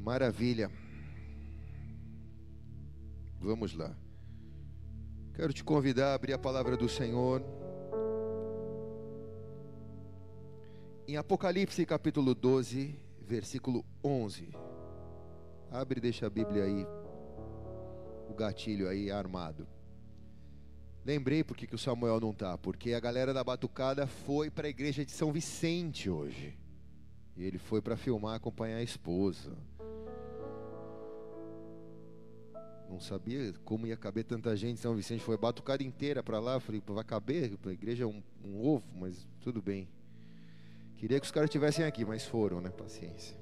Maravilha. Vamos lá. Quero te convidar a abrir a palavra do Senhor. Em Apocalipse capítulo 12, versículo 11. Abre e deixa a Bíblia aí, o gatilho aí armado. Lembrei porque que o Samuel não tá, porque a galera da Batucada foi para a igreja de São Vicente hoje. E ele foi para filmar, acompanhar a esposa. Não sabia como ia caber tanta gente. São Vicente foi batucada inteira para lá. Falei, vai caber? A igreja é um, um ovo, mas tudo bem. Queria que os caras estivessem aqui, mas foram, né? Paciência.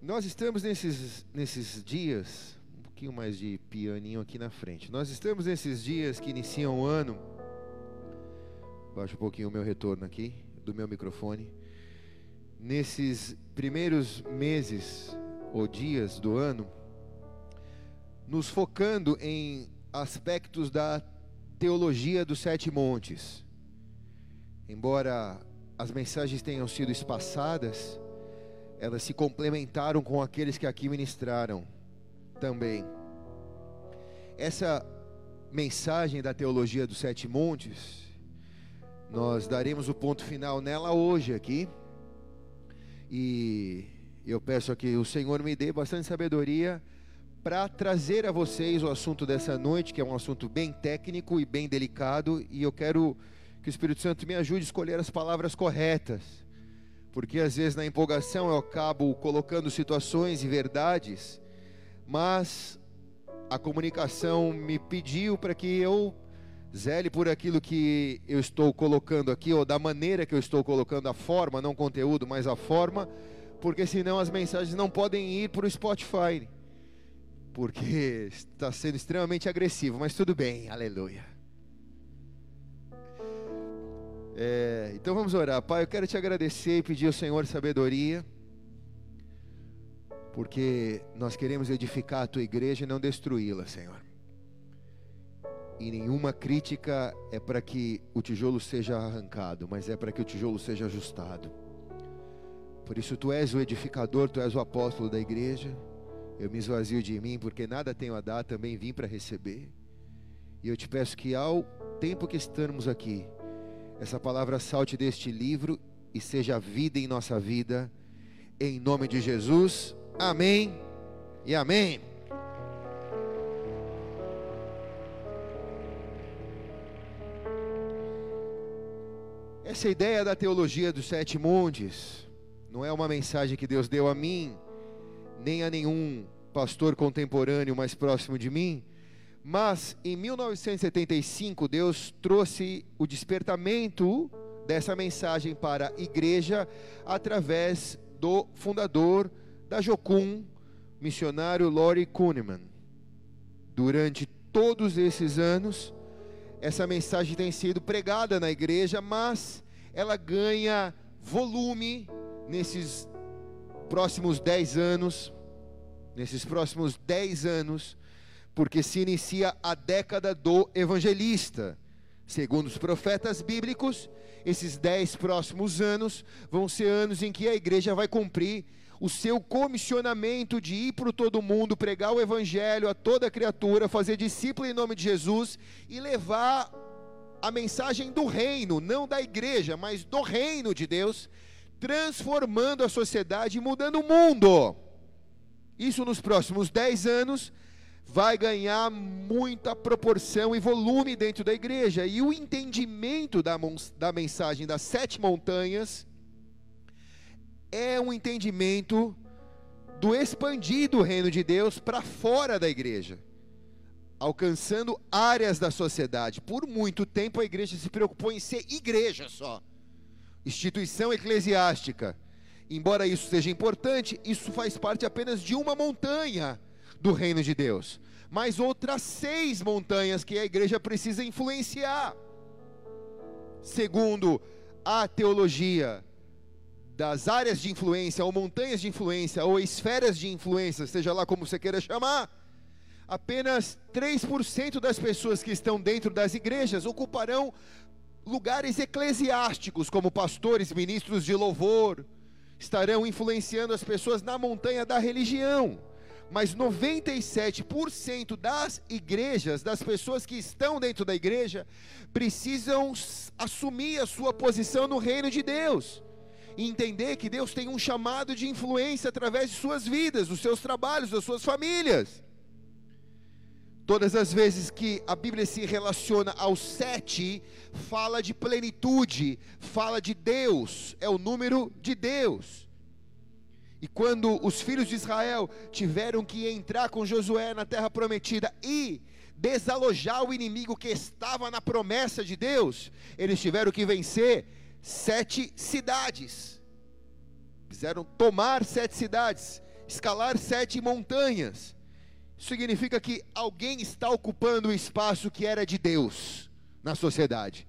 Nós estamos nesses, nesses dias, um pouquinho mais de pianinho aqui na frente. Nós estamos nesses dias que iniciam o ano. Baixa um pouquinho o meu retorno aqui, do meu microfone. Nesses primeiros meses ou dias do ano, nos focando em aspectos da teologia dos sete montes. Embora as mensagens tenham sido espaçadas, elas se complementaram com aqueles que aqui ministraram também. Essa mensagem da teologia dos sete montes, nós daremos o ponto final nela hoje aqui. E eu peço que o Senhor me dê bastante sabedoria para trazer a vocês o assunto dessa noite, que é um assunto bem técnico e bem delicado, e eu quero que o Espírito Santo me ajude a escolher as palavras corretas, porque às vezes na empolgação eu acabo colocando situações e verdades, mas a comunicação me pediu para que eu zele por aquilo que eu estou colocando aqui, ou da maneira que eu estou colocando a forma, não conteúdo, mas a forma, porque senão as mensagens não podem ir para o Spotify porque está sendo extremamente agressivo, mas tudo bem, aleluia. É, então vamos orar, Pai. Eu quero te agradecer e pedir ao Senhor sabedoria, porque nós queremos edificar a tua igreja e não destruí-la, Senhor. E nenhuma crítica é para que o tijolo seja arrancado, mas é para que o tijolo seja ajustado. Por isso, tu és o edificador, tu és o apóstolo da igreja. Eu me esvazio de mim, porque nada tenho a dar, também vim para receber. E eu te peço que ao tempo que estamos aqui, essa palavra salte deste livro e seja vida em nossa vida, em nome de Jesus. Amém e amém. Essa ideia da teologia dos sete montes não é uma mensagem que Deus deu a mim, nem a nenhum pastor contemporâneo mais próximo de mim, mas em 1975 Deus trouxe o despertamento dessa mensagem para a igreja através do fundador da Jocum, missionário Lori Kuhneman. Durante todos esses anos, essa mensagem tem sido pregada na igreja, mas ela ganha volume nesses próximos dez anos, nesses próximos dez anos, porque se inicia a década do evangelista. Segundo os profetas bíblicos, esses dez próximos anos vão ser anos em que a igreja vai cumprir o seu comissionamento de ir para todo mundo, pregar o evangelho a toda criatura, fazer discípulo em nome de Jesus e levar a mensagem do reino, não da igreja, mas do reino de Deus, transformando a sociedade e mudando o mundo. Isso nos próximos 10 anos vai ganhar muita proporção e volume dentro da igreja. E o entendimento da, da mensagem das sete montanhas é um entendimento do expandir do reino de Deus para fora da igreja, alcançando áreas da sociedade. Por muito tempo a igreja se preocupou em ser igreja só, instituição eclesiástica. Embora isso seja importante, isso faz parte apenas de uma montanha do reino de Deus. Mas outras seis montanhas que a igreja precisa influenciar. Segundo a teologia das áreas de influência, ou montanhas de influência, ou esferas de influência, seja lá como você queira chamar, apenas 3% das pessoas que estão dentro das igrejas ocuparão lugares eclesiásticos, como pastores, ministros de louvor, estarão influenciando as pessoas na montanha da religião. Mas 97% das igrejas, das pessoas que estão dentro da igreja, precisam assumir a sua posição no reino de Deus. E entender que Deus tem um chamado de influência através de suas vidas, dos seus trabalhos, das suas famílias. Todas as vezes que a Bíblia se relaciona ao sete, fala de plenitude, fala de Deus, é o número de Deus. E quando os filhos de Israel tiveram que entrar com Josué na terra prometida e desalojar o inimigo que estava na promessa de Deus, eles tiveram que vencer sete cidades. Quiseram tomar sete cidades, escalar sete montanhas significa que alguém está ocupando o espaço que era de Deus na sociedade.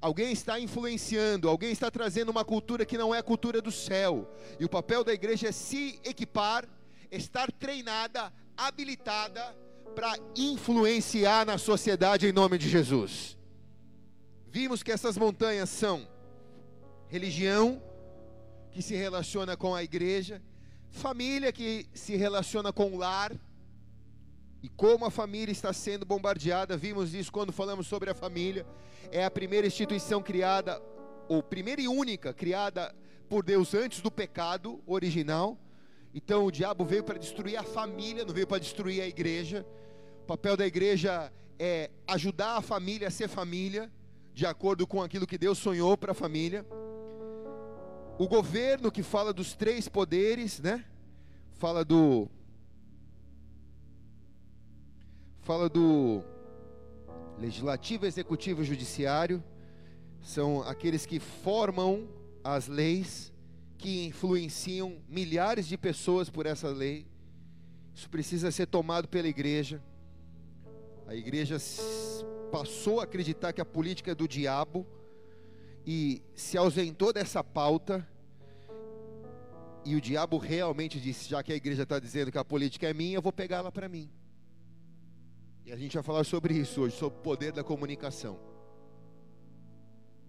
Alguém está influenciando, alguém está trazendo uma cultura que não é a cultura do céu. E o papel da igreja é se equipar, estar treinada, habilitada para influenciar na sociedade em nome de Jesus. Vimos que essas montanhas são religião, que se relaciona com a igreja, família, que se relaciona com o lar e como a família está sendo bombardeada, vimos isso quando falamos sobre a família. É a primeira instituição criada, ou primeira e única criada por Deus antes do pecado original. Então o diabo veio para destruir a família, não veio para destruir a igreja. O papel da igreja é ajudar a família a ser família, de acordo com aquilo que Deus sonhou para a família. O governo que fala dos três poderes, né? Fala do fala do legislativo, executivo e judiciário, são aqueles que formam as leis que influenciam milhares de pessoas por essa lei. Isso precisa ser tomado pela igreja. A igreja passou a acreditar que a política é do diabo e se ausentou dessa pauta. E o diabo realmente disse: já que a igreja está dizendo que a política é minha, eu vou pegá-la para mim. A gente vai falar sobre isso hoje, sobre o poder da comunicação.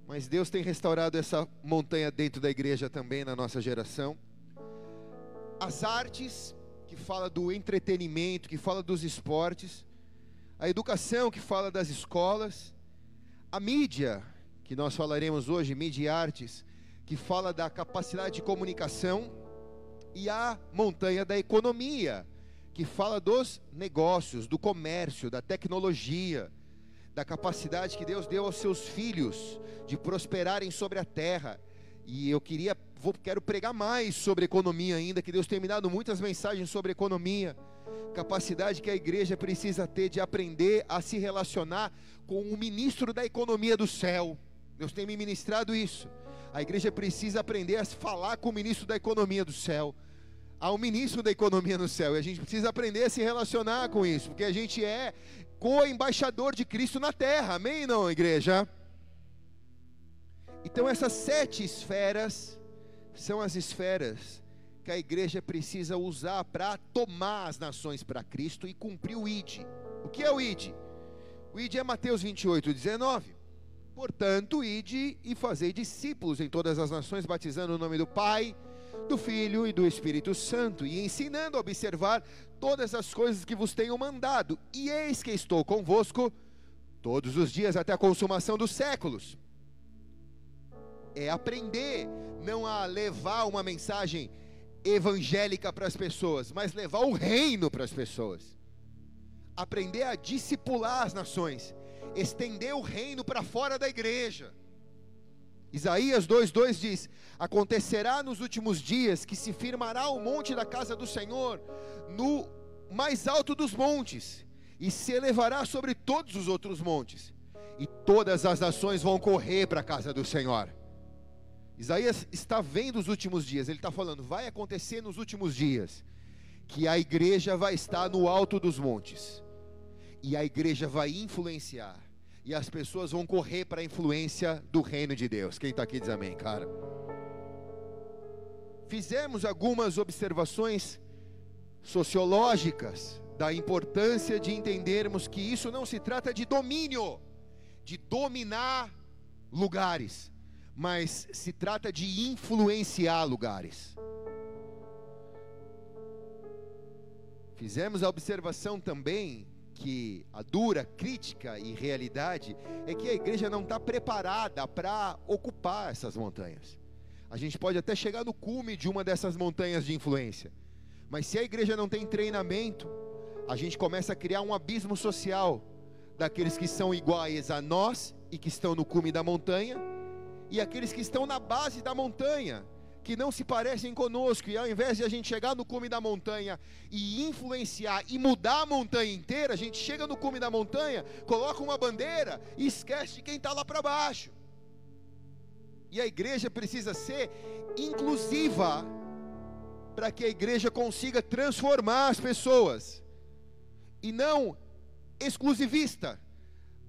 Mas Deus tem restaurado essa montanha dentro da igreja também na nossa geração. As artes, que fala do entretenimento, que fala dos esportes, a educação, que fala das escolas, a mídia, que nós falaremos hoje, mídia e artes, que fala da capacidade de comunicação, e a montanha da economia, que fala dos negócios, do comércio, da tecnologia, da capacidade que Deus deu aos seus filhos de prosperarem sobre a terra. E eu queria, vou, quero pregar mais sobre economia ainda, que Deus tem me dado muitas mensagens sobre economia. Capacidade que a igreja precisa ter de aprender a se relacionar com o ministro da economia do céu. Deus tem me ministrado isso. A igreja precisa aprender a falar com o ministro da economia do céu ao ministro da economia no céu. E a gente precisa aprender a se relacionar com isso, porque a gente é co-embaixador de Cristo na terra. Amém, não, igreja? Então, essas sete esferas são as esferas que a igreja precisa usar para tomar as nações para Cristo e cumprir o ID. O que é o ID? O ID é Mateus 28, 19. Portanto, ide e fazei discípulos em todas as nações, batizando o nome do Pai, do Filho e do Espírito Santo, e ensinando a observar todas as coisas que vos tenho mandado. E eis que estou convosco todos os dias até a consumação dos séculos. É aprender, não a levar uma mensagem evangélica para as pessoas, mas levar o reino para as pessoas. Aprender a discipular as nações, estender o reino para fora da igreja Isaías 2,2 diz: Acontecerá nos últimos dias que se firmará o monte da casa do Senhor no mais alto dos montes, e se elevará sobre todos os outros montes, e todas as nações vão correr para a casa do Senhor. Isaías está vendo os últimos dias, ele está falando, vai acontecer nos últimos dias, que a igreja vai estar no alto dos montes, e a igreja vai influenciar e as pessoas vão correr para a influência do reino de Deus. Quem está aqui diz amém, cara. Fizemos algumas observações sociológicas da importância de entendermos que isso não se trata de domínio, de dominar lugares, mas se trata de influenciar lugares. Fizemos a observação também que a dura crítica e realidade é que a igreja não está preparada para ocupar essas montanhas. A gente pode até chegar no cume de uma dessas montanhas de influência, mas se a igreja não tem treinamento, a gente começa a criar um abismo social daqueles que são iguais a nós e que estão no cume da montanha, e aqueles que estão na base da montanha que não se parecem conosco, e ao invés de a gente chegar no cume da montanha e influenciar e mudar a montanha inteira, a gente chega no cume da montanha, coloca uma bandeira e esquece de quem está lá para baixo. E a igreja precisa ser inclusiva para que a igreja consiga transformar as pessoas e não exclusivista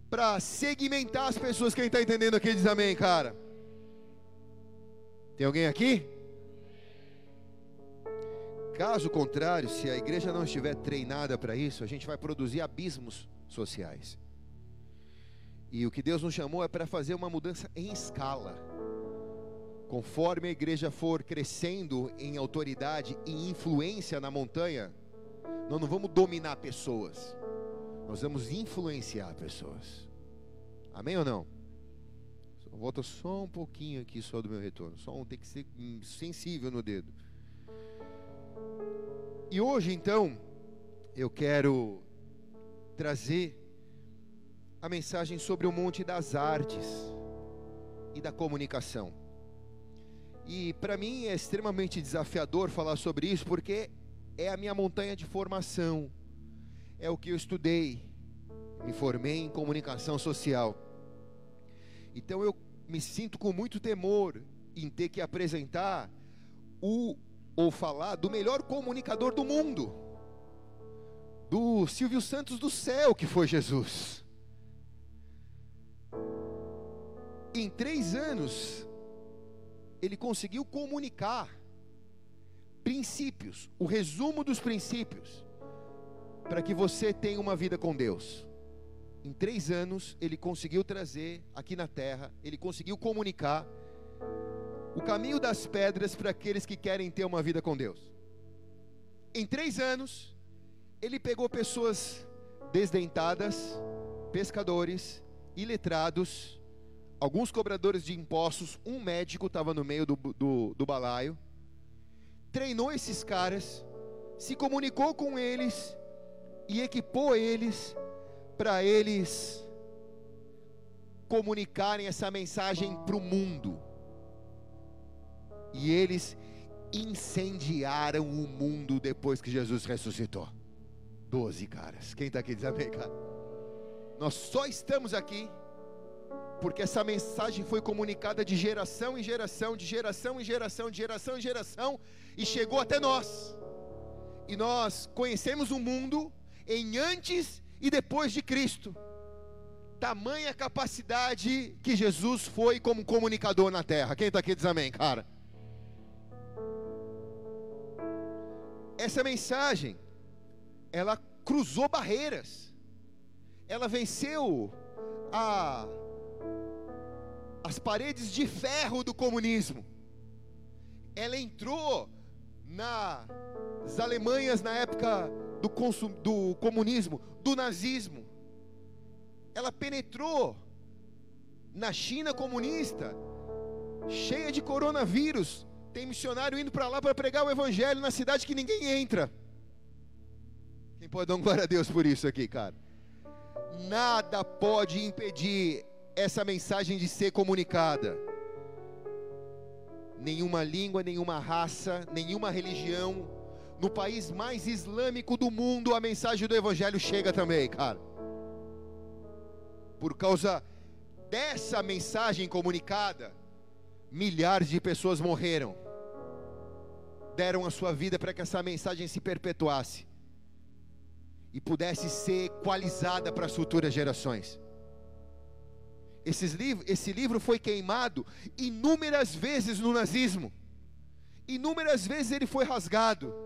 para segmentar as pessoas. Quem está entendendo aqui diz amém, cara. Tem alguém aqui? Caso contrário, se a igreja não estiver treinada para isso, a gente vai produzir abismos sociais. E o que Deus nos chamou é para fazer uma mudança em escala. Conforme a igreja for crescendo em autoridade e influência na montanha, nós não vamos dominar pessoas, nós vamos influenciar pessoas. Amém ou não? Volta só um pouquinho aqui só do meu retorno. Só um tem que ser sensível no dedo. E hoje então eu quero trazer a mensagem sobre o Monte das Artes e da comunicação. E para mim é extremamente desafiador falar sobre isso porque é a minha montanha de formação. É o que eu estudei. Me formei em comunicação social. Então eu me sinto com muito temor em ter que apresentar o ou falar do melhor comunicador do mundo, do Silvio Santos do céu, que foi Jesus. Em três anos, ele conseguiu comunicar princípios, o resumo dos princípios, para que você tenha uma vida com Deus em três anos, ele conseguiu trazer aqui na terra, ele conseguiu comunicar o caminho das pedras para aqueles que querem ter uma vida com Deus. Em três anos, ele pegou pessoas desdentadas, pescadores, iletrados, alguns cobradores de impostos, um médico estava no meio do, do, do balaio, treinou esses caras, se comunicou com eles e equipou eles para eles comunicarem essa mensagem para o mundo. E eles incendiaram o mundo depois que Jesus ressuscitou. Doze caras. Quem está aqui diz amém, cara? Nós só estamos aqui porque essa mensagem foi comunicada de geração em geração, de geração em geração, de geração em geração, e chegou até nós. E nós conhecemos o mundo em antes e depois de Cristo. Tamanha capacidade que Jesus foi como comunicador na terra. Quem está aqui diz amém, cara? Essa mensagem, ela cruzou barreiras, ela venceu a, as paredes de ferro do comunismo, ela entrou nas Alemanhas na época do, consum, do comunismo, do nazismo. Ela penetrou na China comunista, cheia de coronavírus. Tem missionário indo para lá para pregar o evangelho na cidade que ninguém entra. Quem pode dar um glória a Deus por isso aqui, cara? Nada pode impedir essa mensagem de ser comunicada. Nenhuma língua, nenhuma raça, nenhuma religião, no país mais islâmico do mundo, a mensagem do Evangelho chega também, cara. Por causa dessa mensagem comunicada, milhares de pessoas morreram, deram a sua vida para que essa mensagem se perpetuasse e pudesse ser equalizada para as futuras gerações. Esse livro foi queimado inúmeras vezes no nazismo, inúmeras vezes ele foi rasgado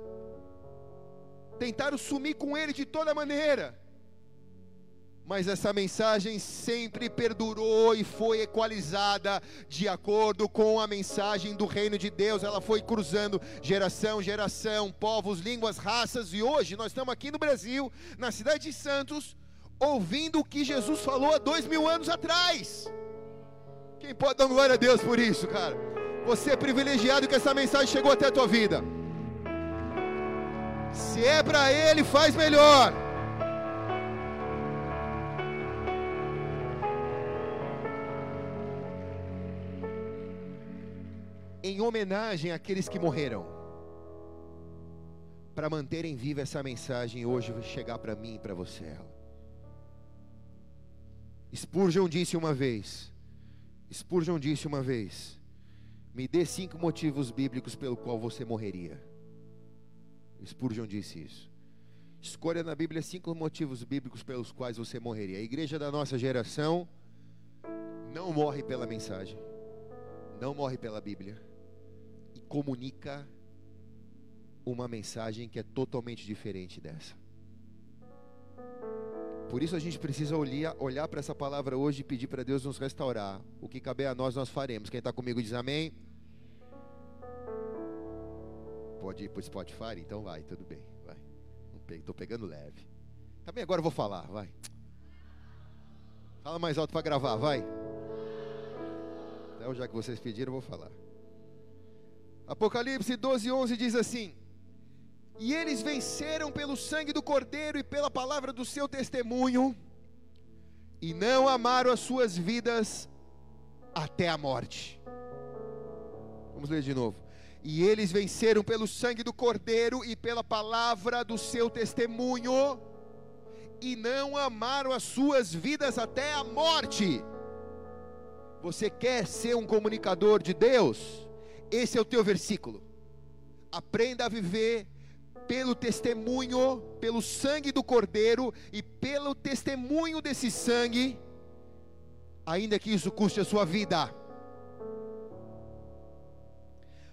tentaram sumir com ele de toda maneira. mas essa mensagem sempre perdurou e foi equalizada de acordo com a mensagem do reino de Deus. Ela foi cruzando geração, geração, povos, línguas, raças, e hoje nós estamos aqui no Brasil, na cidade de Santos, ouvindo o que Jesus falou há dois mil anos atrás. Quem pode dar glória a Deus por isso, cara? Você é privilegiado que essa mensagem chegou até a tua vida. Se é para Ele, faz melhor. em homenagem àqueles que morreram, para manterem viva essa mensagem, hoje vai chegar para mim e para você. Spurgeon disse uma vez, Spurgeon disse uma vez, me dê cinco motivos bíblicos pelo qual você morreria. Spurgeon disse isso. Escolha na Bíblia cinco motivos bíblicos pelos quais você morreria. A igreja da nossa geração não morre pela mensagem, não morre pela Bíblia comunica uma mensagem que é totalmente diferente dessa. Por isso a gente precisa olhar, olhar para essa palavra hoje e pedir para Deus nos restaurar. O que caber a nós, nós faremos. Quem está comigo diz amém. Pode ir para o Spotify? Então vai, tudo bem. Vai. Estou pegando leve. Também agora eu vou falar, vai. Fala mais alto para gravar, vai. Então, já que vocês pediram, eu vou falar. Apocalipse 12, 11 diz assim: E eles venceram pelo sangue do Cordeiro e pela palavra do seu testemunho, e não amaram as suas vidas até a morte. Vamos ler de novo. E eles venceram pelo sangue do Cordeiro e pela palavra do seu testemunho, e não amaram as suas vidas até a morte. Você quer ser um comunicador de Deus? Esse é o teu versículo. Aprenda a viver pelo testemunho, pelo sangue do Cordeiro e pelo testemunho desse sangue, ainda que isso custe a sua vida.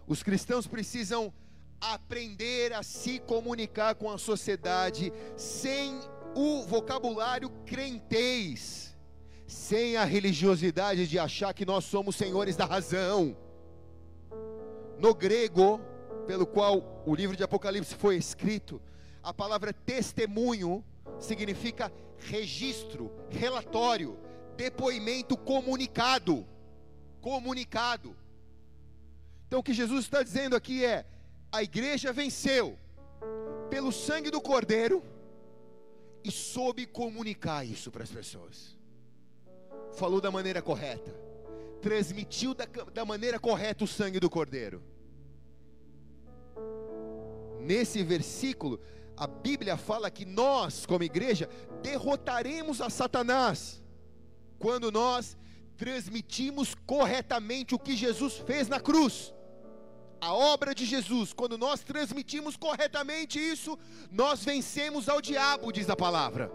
Os cristãos precisam aprender a se comunicar com a sociedade sem o vocabulário crentez, sem a religiosidade de achar que nós somos senhores da razão no grego, pelo qual o livro de Apocalipse foi escrito, a palavra testemunho significa registro, relatório, depoimento comunicado. Comunicado. Então o que Jesus está dizendo aqui é: a igreja venceu pelo sangue do Cordeiro e soube comunicar isso para as pessoas. Falou da maneira correta transmitiu da, da maneira correta o sangue do Cordeiro. Nesse versículo, a Bíblia fala que nós, como igreja, derrotaremos a Satanás quando nós transmitimos corretamente o que Jesus fez na cruz. A obra de Jesus, quando nós transmitimos corretamente isso, nós vencemos ao diabo, diz a palavra.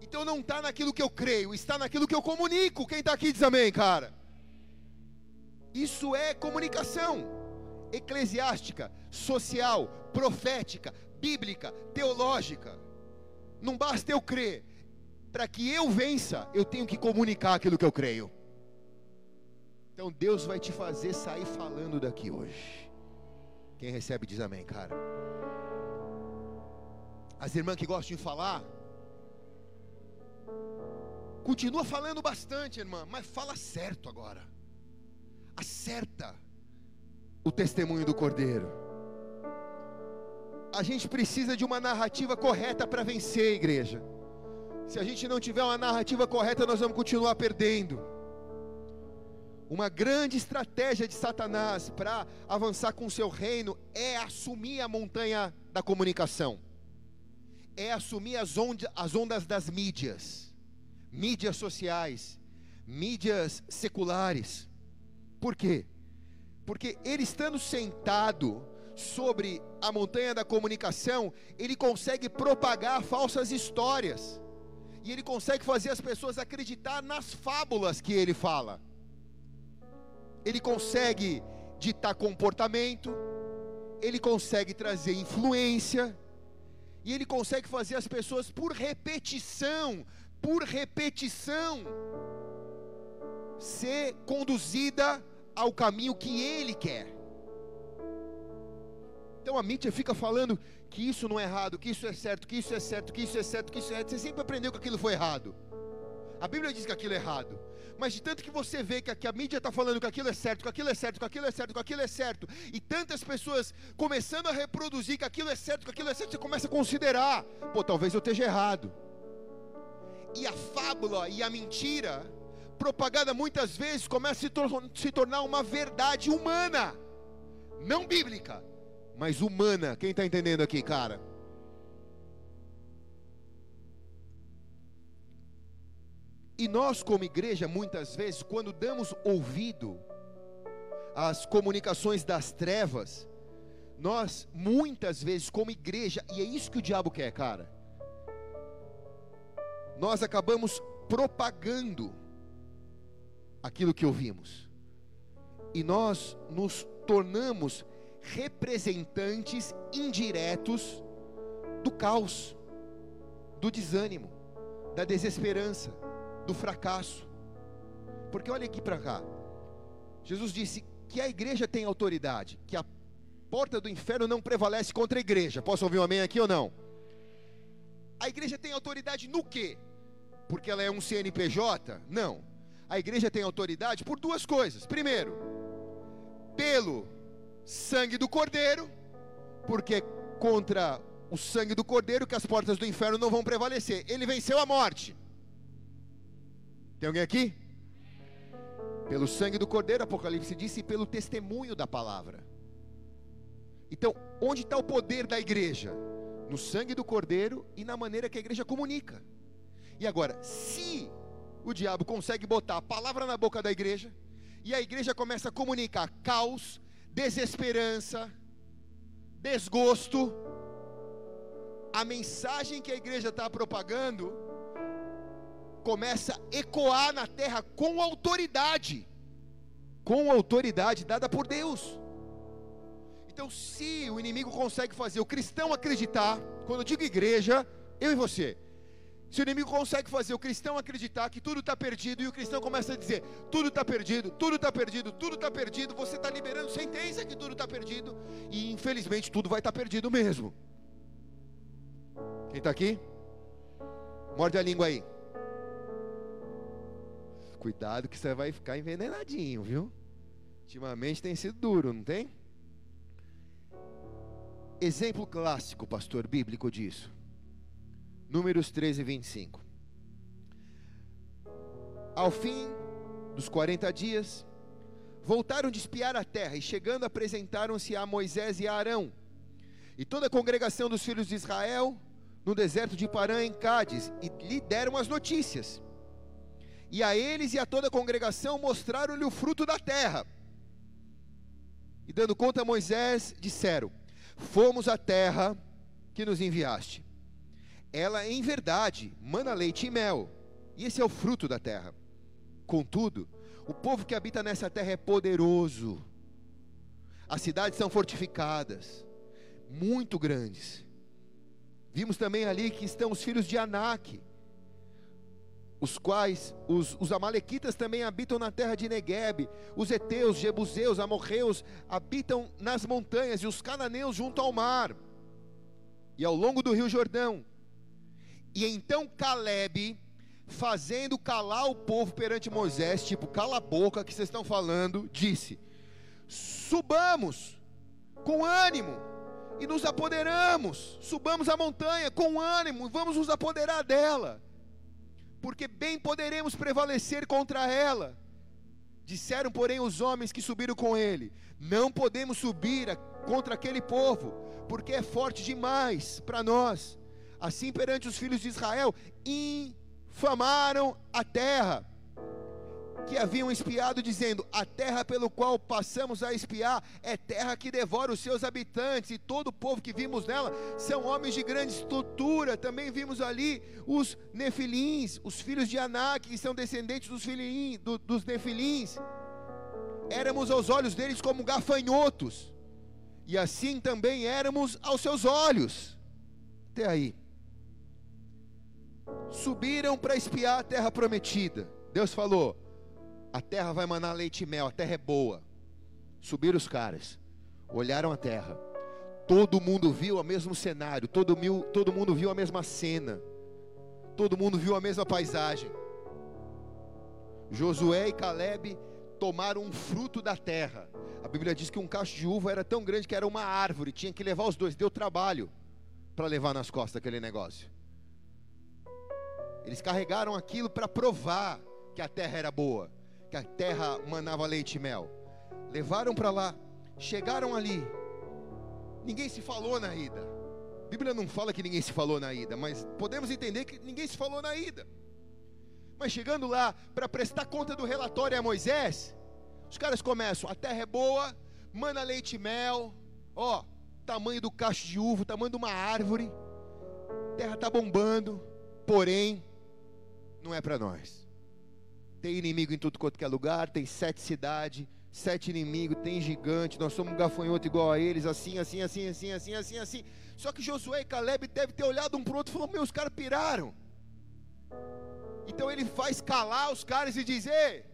Então não está naquilo que eu creio, está naquilo que eu comunico. Quem está aqui diz amém, cara. Isso é comunicação eclesiástica, social, profética, bíblica, teológica. Não basta eu crer. Para que eu vença, eu tenho que comunicar aquilo que eu creio. Então Deus vai te fazer sair falando daqui hoje. Quem recebe diz amém, cara. As irmãs que gostam de falar, Continua falando bastante, irmã, mas fala certo agora. Acerta o testemunho do Cordeiro. A gente precisa de uma narrativa correta para vencer, igreja. Se a gente não tiver uma narrativa correta, nós vamos continuar perdendo. Uma grande estratégia de Satanás para avançar com o seu reino é assumir a montanha da comunicação, é assumir as, ondas, as ondas das mídias mídias sociais, mídias seculares. Por quê? Porque ele estando sentado sobre a montanha da comunicação, ele consegue propagar falsas histórias. E ele consegue fazer as pessoas acreditar nas fábulas que ele fala. Ele consegue ditar comportamento, ele consegue trazer influência, E ele consegue fazer as pessoas por repetição, por repetição, ser conduzida ao caminho que ele quer. Então a mídia fica falando que isso não é errado, que isso é certo, que isso é certo, que isso é certo, que isso é certo. Você sempre aprendeu que aquilo foi errado. A Bíblia diz que aquilo é errado. Mas de tanto que você vê que a, mídia está falando que aquilo é certo, que aquilo é certo, que aquilo é certo, que aquilo é certo, e tantas pessoas começando a reproduzir que aquilo é certo, que aquilo é certo, você começa a considerar: pô, talvez eu esteja errado. E a fábula e a mentira, propagada muitas vezes, começa a se, tor se tornar uma verdade humana, não bíblica, mas humana. Quem está entendendo aqui, cara? E nós, como igreja, muitas vezes, quando damos ouvido às comunicações das trevas, nós, muitas vezes, como igreja, e é isso que o diabo quer, cara, nós acabamos propagando aquilo que ouvimos, e nós nos tornamos representantes indiretos do caos, do desânimo, da desesperança do fracasso. Porque olha aqui para cá. Jesus disse que a igreja tem autoridade, que a porta do inferno não prevalece contra a igreja. Posso ouvir um amém aqui ou não? A igreja tem autoridade no quê? Porque ela é um CNPJ? Não. A igreja tem autoridade por duas coisas. Primeiro, pelo sangue do Cordeiro, porque contra o sangue do Cordeiro que as portas do inferno não vão prevalecer. Ele venceu a morte. Tem alguém aqui? Pelo sangue do Cordeiro, Apocalipse disse, e pelo testemunho da palavra. Então, onde está o poder da igreja? No sangue do Cordeiro e na maneira que a igreja comunica. E agora, se o diabo consegue botar a palavra na boca da igreja, e a igreja começa a comunicar caos, desesperança, desgosto, a mensagem que a igreja está propagando começa a ecoar na terra com autoridade, com autoridade dada por Deus. Então, se o inimigo consegue fazer o cristão acreditar, quando eu digo igreja, eu e você, se o inimigo consegue fazer o cristão acreditar que tudo está perdido, e o cristão começa a dizer: tudo está perdido, tudo está perdido, tudo está perdido, você está liberando sentença que tudo está perdido, e infelizmente tudo vai estar tá perdido mesmo. Quem está aqui? Morde a língua aí. Cuidado que você vai ficar envenenadinho, viu? Ultimamente tem sido duro, não tem? Exemplo clássico, pastor bíblico disso. Números 13 e 25. Ao fim dos 40 dias, voltaram de espiar a terra e chegando apresentaram-se a Moisés e a Arão e toda a congregação dos filhos de Israel no deserto de Parã em Cádiz e lhe deram as notícias. E a eles e a toda a congregação mostraram-lhe o fruto da terra. E dando conta a Moisés, disseram: Fomos à terra que nos enviaste. Ela, em verdade, mana leite e mel, e esse é o fruto da terra. Contudo, o povo que habita nessa terra é poderoso. As cidades são fortificadas, muito grandes. Vimos também ali que estão os filhos de Anak, os quais os, os amalequitas também habitam na terra de Negueb, os heteus, jebuseus, amorreus habitam nas montanhas e os cananeus junto ao mar e ao longo do rio Jordão. E então Caleb, fazendo calar o povo perante Moisés, tipo, cala a boca que vocês estão falando, disse: Subamos com ânimo e nos apoderamos, subamos a montanha com ânimo, vamos nos apoderar dela porque bem poderemos prevalecer contra ela. Disseram, porém, os homens que subiram com ele: Não podemos subir contra aquele povo, porque é forte demais para nós. Assim, perante os filhos de Israel, infamaram a terra que haviam espiado, dizendo: A terra pelo qual passamos a espiar é terra que devora os seus habitantes, e todo o povo que vimos nela são homens de grande estrutura. Também vimos ali os nefilins, os filhos de Anak, que são descendentes dos, filhin, do, dos nefilins. Éramos aos olhos deles como gafanhotos, e assim também éramos aos seus olhos. até aí. Subiram para espiar a terra prometida. Deus falou: a terra vai manar leite e mel, a terra é boa. Subiram os caras, olharam a terra. Todo mundo viu o mesmo cenário, todo, mil, todo mundo viu a mesma cena, todo mundo viu a mesma paisagem. Josué e Caleb tomaram um fruto da terra. A Bíblia diz que um cacho de uva era tão grande que era uma árvore, tinha que levar os dois, deu trabalho para levar nas costas aquele negócio. Eles carregaram aquilo para provar que a terra era boa, que a terra manava leite e mel. Levaram para lá, chegaram ali. Ninguém se falou na ida. A Bíblia não fala que ninguém se falou na ida, mas podemos entender que ninguém se falou na ida. Mas chegando lá para prestar conta do relatório a Moisés, os caras começam: a terra é boa, mana leite e mel, ó, tamanho do cacho de uva, tamanho de uma árvore, terra está bombando, porém, não é para nós. Tem inimigo em tudo quanto é lugar, tem sete cidades, sete inimigos, tem gigante, nós somos um gafanhoto igual a eles, assim, assim, assim, assim, assim, assim, assim. Só que Josué e Caleb devem ter olhado um para o outro e falou: Meu, os caras piraram. Então ele faz calar os caras e dizer: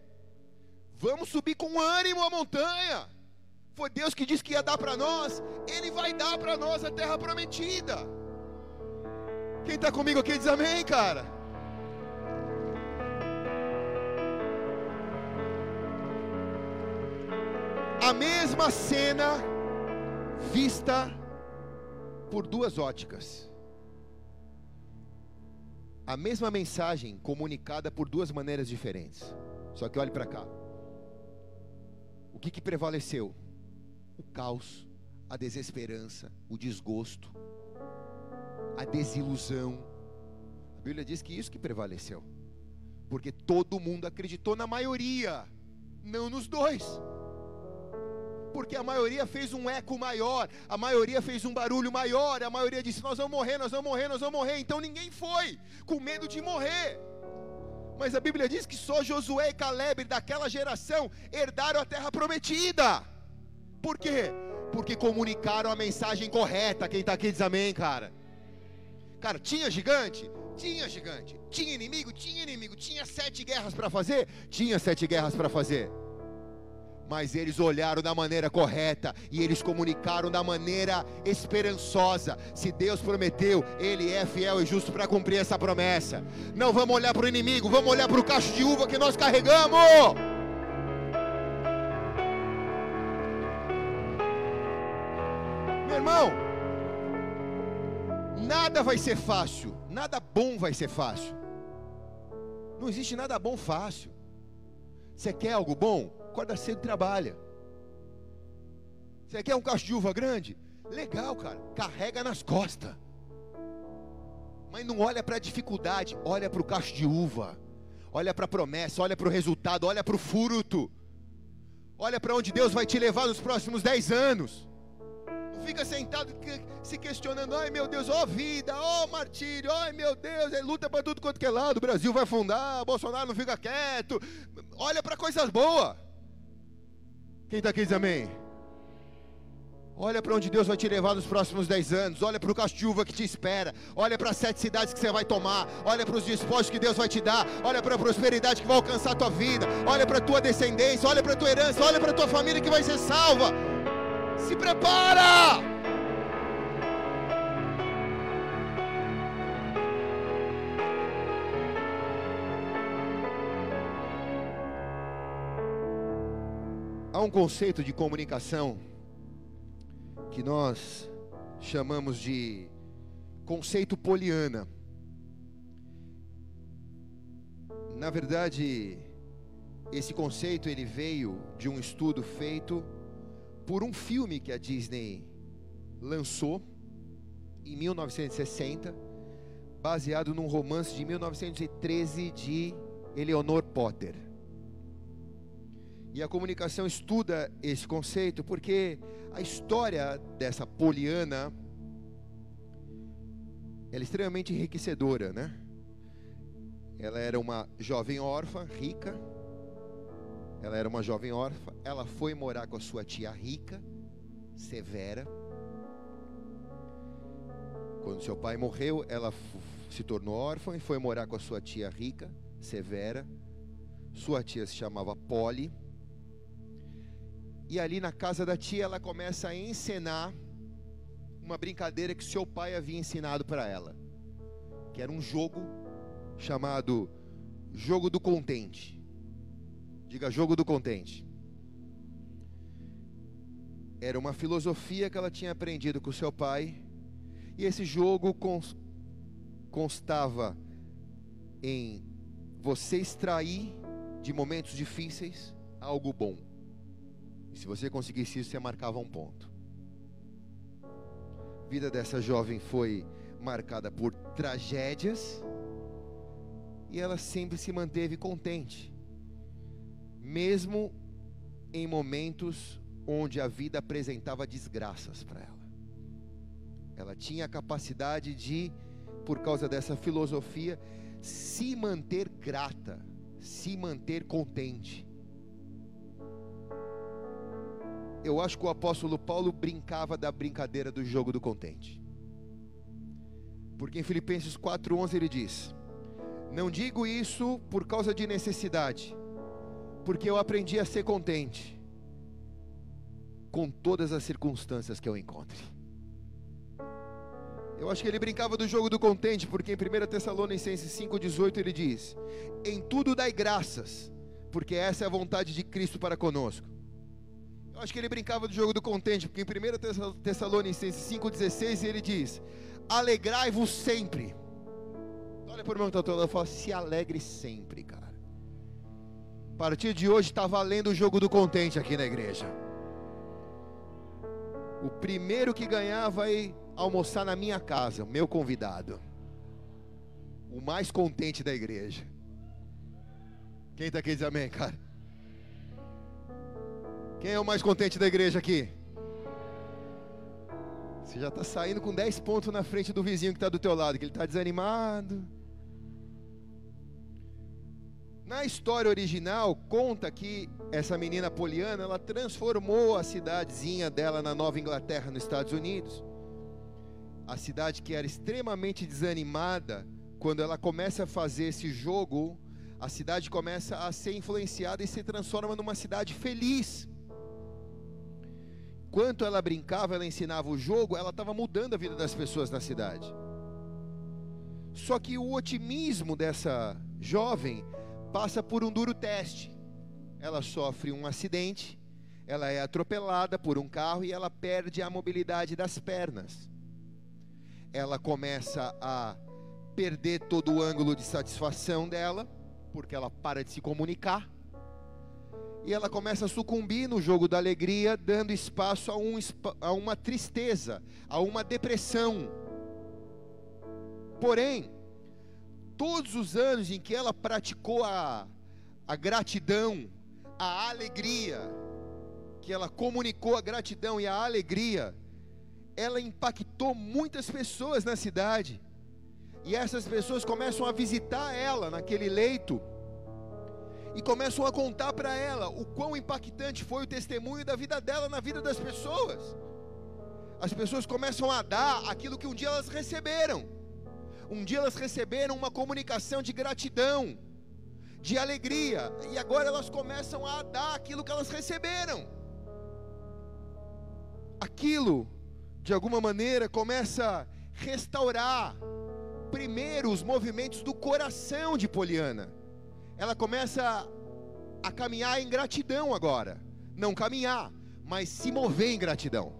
Vamos subir com ânimo a montanha. Foi Deus que disse que ia dar para nós, Ele vai dar para nós a terra prometida. Quem está comigo aqui diz amém, cara. A mesma cena vista por duas óticas. A mesma mensagem comunicada por duas maneiras diferentes. Só que olhe para cá. O que, que prevaleceu? O caos, a desesperança, o desgosto, a desilusão. A Bíblia diz que isso que prevaleceu. Porque todo mundo acreditou na maioria, não nos dois porque a maioria fez um eco maior, a maioria fez um barulho maior, a maioria disse: Nós vamos morrer, nós vamos morrer, nós vamos morrer. Então ninguém foi, com medo de morrer. Mas a Bíblia diz que só Josué e Caleb daquela geração herdaram a terra prometida. Por quê? Porque comunicaram a mensagem correta. Quem está aqui diz amém, cara. Cara, tinha gigante? Tinha gigante. Tinha inimigo? Tinha inimigo. Tinha sete guerras para fazer? Tinha sete guerras para fazer mas eles olharam da maneira correta e eles comunicaram da maneira esperançosa. Se Deus prometeu, Ele é fiel e justo para cumprir essa promessa. Não vamos olhar para o inimigo, vamos olhar para o cacho de uva que nós carregamos. Meu irmão, nada vai ser fácil, nada bom vai ser fácil. Não existe nada bom fácil. Você quer algo bom? Acorda cedo e trabalha. Você quer um cacho de uva grande? Legal, cara. Carrega nas costas. Mas não olha para a dificuldade, olha para o cacho de uva. Olha para a promessa, olha para o resultado, olha para o fruto. Olha para onde Deus vai te levar nos próximos dez anos. Não fica sentado se questionando, ai meu Deus, ó vida, ó martírio, ai meu Deus, ele luta para tudo quanto que é lado, o Brasil vai afundar, Bolsonaro não fica quieto. Olha para coisas boas. Quem está aqui diz amém? Olha para onde Deus vai te levar nos próximos 10 anos. Olha para o castiúva que te espera. Olha para as sete cidades que você vai tomar. Olha para os despojos que Deus vai te dar. Olha para a prosperidade que vai alcançar a tua vida. Olha para a tua descendência. Olha para a tua herança. Olha para a tua família que vai ser salva. Se prepara! Há um conceito de comunicação que nós chamamos de conceito poliana. Na verdade, esse conceito ele veio de um estudo feito por um filme que a Disney lançou em 1960, baseado num romance de 1913 de Eleanor Potter. E a comunicação estuda esse conceito porque a história dessa Poliana é extremamente enriquecedora, né? Ela era uma jovem órfã, rica. Ela era uma jovem órfã. Ela foi morar com a sua tia rica, Severa. Quando seu pai morreu, ela se tornou órfã e foi morar com a sua tia rica, Severa. Sua tia se chamava Polly. E ali na casa da tia, ela começa a encenar uma brincadeira que seu pai havia ensinado para ela, que era um jogo chamado Jogo do Contente. Diga Jogo do Contente. Era uma filosofia que ela tinha aprendido com seu pai, e esse jogo constava em você extrair de momentos difíceis algo bom. E se você conseguisse isso, você marcava um ponto. A vida dessa jovem foi marcada por tragédias e ela sempre se manteve contente, mesmo em momentos onde a vida apresentava desgraças para ela. Ela tinha a capacidade de, por causa dessa filosofia, se manter grata, se manter contente. Eu acho que o apóstolo Paulo brincava da brincadeira do jogo do contente. Porque em Filipenses 4:11 ele diz: Não digo isso por causa de necessidade, porque eu aprendi a ser contente com todas as circunstâncias que eu encontre. Eu acho que ele brincava do jogo do contente, porque em 1 Tessalonicenses 5,18 ele diz: Em tudo dai graças, porque essa é a vontade de Cristo para conosco. Eu acho que ele brincava do jogo do contente, porque em 1 Tessalonicenses 5,16 ele diz: Alegrai-vos sempre. Olha para o meu irmão e fala: Se alegre sempre, cara. A partir de hoje está valendo o jogo do contente aqui na igreja. O primeiro que ganhar vai almoçar na minha casa, o meu convidado. O mais contente da igreja. Quem está aqui diz amém, cara? Quem é o mais contente da igreja aqui? Você já está saindo com 10 pontos na frente do vizinho que está do teu lado, que ele está desanimado. Na história original, conta que essa menina Poliana, ela transformou a cidadezinha dela na Nova Inglaterra, nos Estados Unidos. A cidade que era extremamente desanimada, quando ela começa a fazer esse jogo, a cidade começa a ser influenciada e se transforma numa cidade feliz. Enquanto ela brincava, ela ensinava o jogo, ela estava mudando a vida das pessoas na cidade. Só que o otimismo dessa jovem passa por um duro teste. Ela sofre um acidente, ela é atropelada por um carro e ela perde a mobilidade das pernas. Ela começa a perder todo o ângulo de satisfação dela, porque ela para de se comunicar. E ela começa a sucumbir no jogo da alegria, dando espaço a, um, a uma tristeza, a uma depressão. Porém, todos os anos em que ela praticou a, a gratidão, a alegria, que ela comunicou a gratidão e a alegria, ela impactou muitas pessoas na cidade. E essas pessoas começam a visitar ela naquele leito e começam a contar para ela o quão impactante foi o testemunho da vida dela na vida das pessoas. As pessoas começam a dar aquilo que um dia elas receberam. Um dia elas receberam uma comunicação de gratidão, de alegria, e agora elas começam a dar aquilo que elas receberam. Aquilo, de alguma maneira, começa a restaurar primeiro os movimentos do coração de Poliana. Ela começa a caminhar em gratidão agora. Não caminhar, mas se mover em gratidão.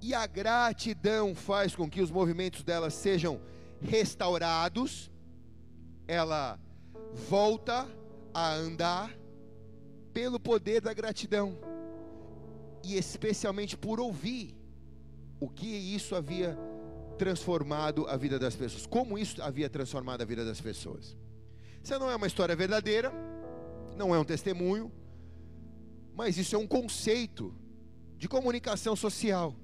E a gratidão faz com que os movimentos dela sejam restaurados, ela volta a andar pelo poder da gratidão e especialmente por ouvir o que isso havia transformado a vida das pessoas, como isso havia transformado a vida das pessoas. Isso não é uma história verdadeira, não é um testemunho, mas isso é um conceito de comunicação social.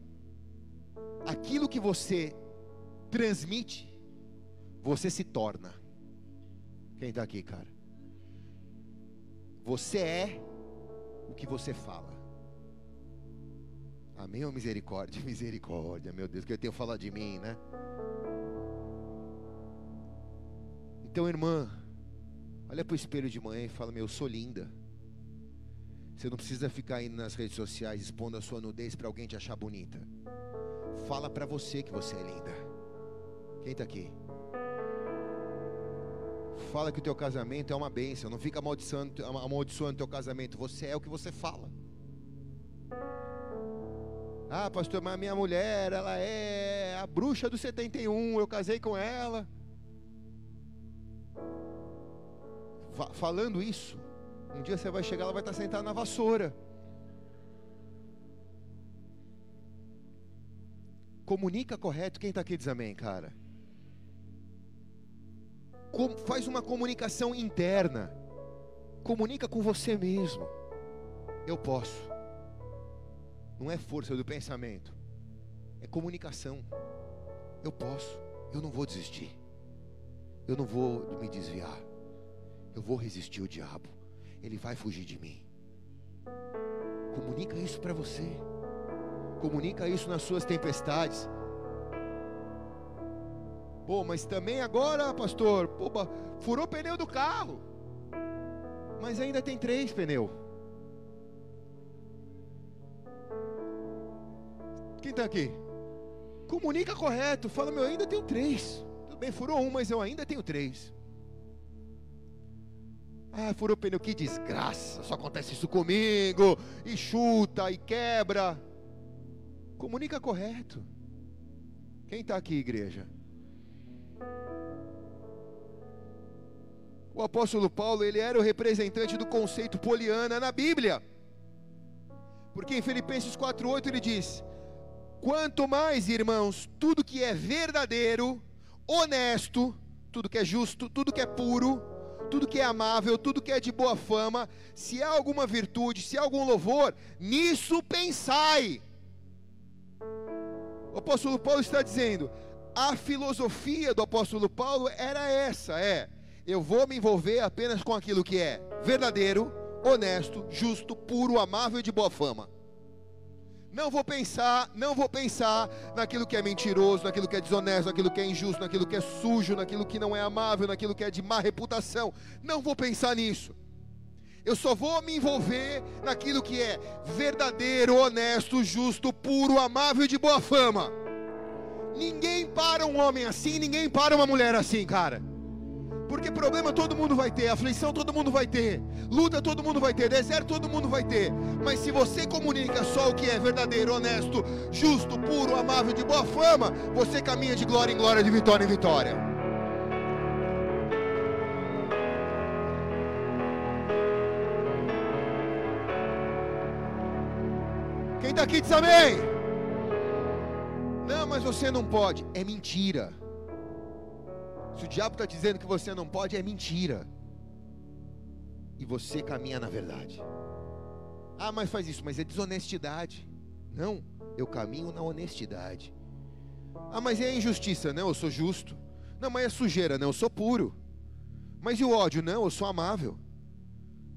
Aquilo que você transmite você se torna. Quem está aqui, cara? Você é o que você fala. Amém ou misericórdia? Misericórdia, meu Deus, que eu tenho falado de mim, né? Então, irmã, olha para o espelho de manhã e fala: Meu, eu sou linda. Você não precisa ficar indo nas redes sociais expondo a sua nudez para alguém te achar bonita. Fala para você que você é linda. Quem está aqui? Fala que o teu casamento é uma bênção. Não fica amaldiçoando, amaldiçoando o teu casamento. Você é o que você fala. Ah, pastor, mas minha mulher, ela é a bruxa do 71. Eu casei com ela. Falando isso, um dia você vai chegar, ela vai estar sentada na vassoura. Comunica correto. Quem está aqui diz amém, cara? Com, faz uma comunicação interna. Comunica com você mesmo. Eu posso. Não é força do pensamento. É comunicação. Eu posso. Eu não vou desistir. Eu não vou me desviar. Eu vou resistir o diabo. Ele vai fugir de mim. Comunica isso para você. Comunica isso nas suas tempestades. Pô, mas também agora, pastor, pô, furou o pneu do carro. Mas ainda tem três pneus. Quem está aqui? Comunica correto. Fala, meu, eu ainda tenho três. Tudo bem, furou um, mas eu ainda tenho três. Ah, furou o pneu, que desgraça. Só acontece isso comigo. E chuta, e quebra. Comunica correto. Quem está aqui, igreja? O apóstolo Paulo, ele era o representante do conceito poliana na Bíblia. Porque em Filipenses 4:8 ele diz: Quanto mais, irmãos, tudo que é verdadeiro, honesto, tudo que é justo, tudo que é puro, tudo que é amável, tudo que é de boa fama, se há alguma virtude, se há algum louvor, nisso pensai. O apóstolo Paulo está dizendo: a filosofia do apóstolo Paulo era essa: é, eu vou me envolver apenas com aquilo que é verdadeiro, honesto, justo, puro, amável e de boa fama. Não vou pensar, não vou pensar naquilo que é mentiroso, naquilo que é desonesto, naquilo que é injusto, naquilo que é sujo, naquilo que não é amável, naquilo que é de má reputação. Não vou pensar nisso. Eu só vou me envolver naquilo que é verdadeiro, honesto, justo, puro, amável e de boa fama. Ninguém para um homem assim, ninguém para uma mulher assim, cara. Porque problema todo mundo vai ter, aflição todo mundo vai ter, luta todo mundo vai ter, deserto todo mundo vai ter. Mas se você comunica só o que é verdadeiro, honesto, justo, puro, amável, de boa fama, você caminha de glória em glória, de vitória em vitória. Quem está aqui diz amém. Não, mas você não pode. É mentira. Se o diabo está dizendo que você não pode, é mentira. E você caminha na verdade. Ah, mas faz isso, mas é desonestidade. Não, eu caminho na honestidade. Ah, mas é injustiça, não, eu sou justo. Não, mas é sujeira, não, eu sou puro. Mas e o ódio? Não, eu sou amável.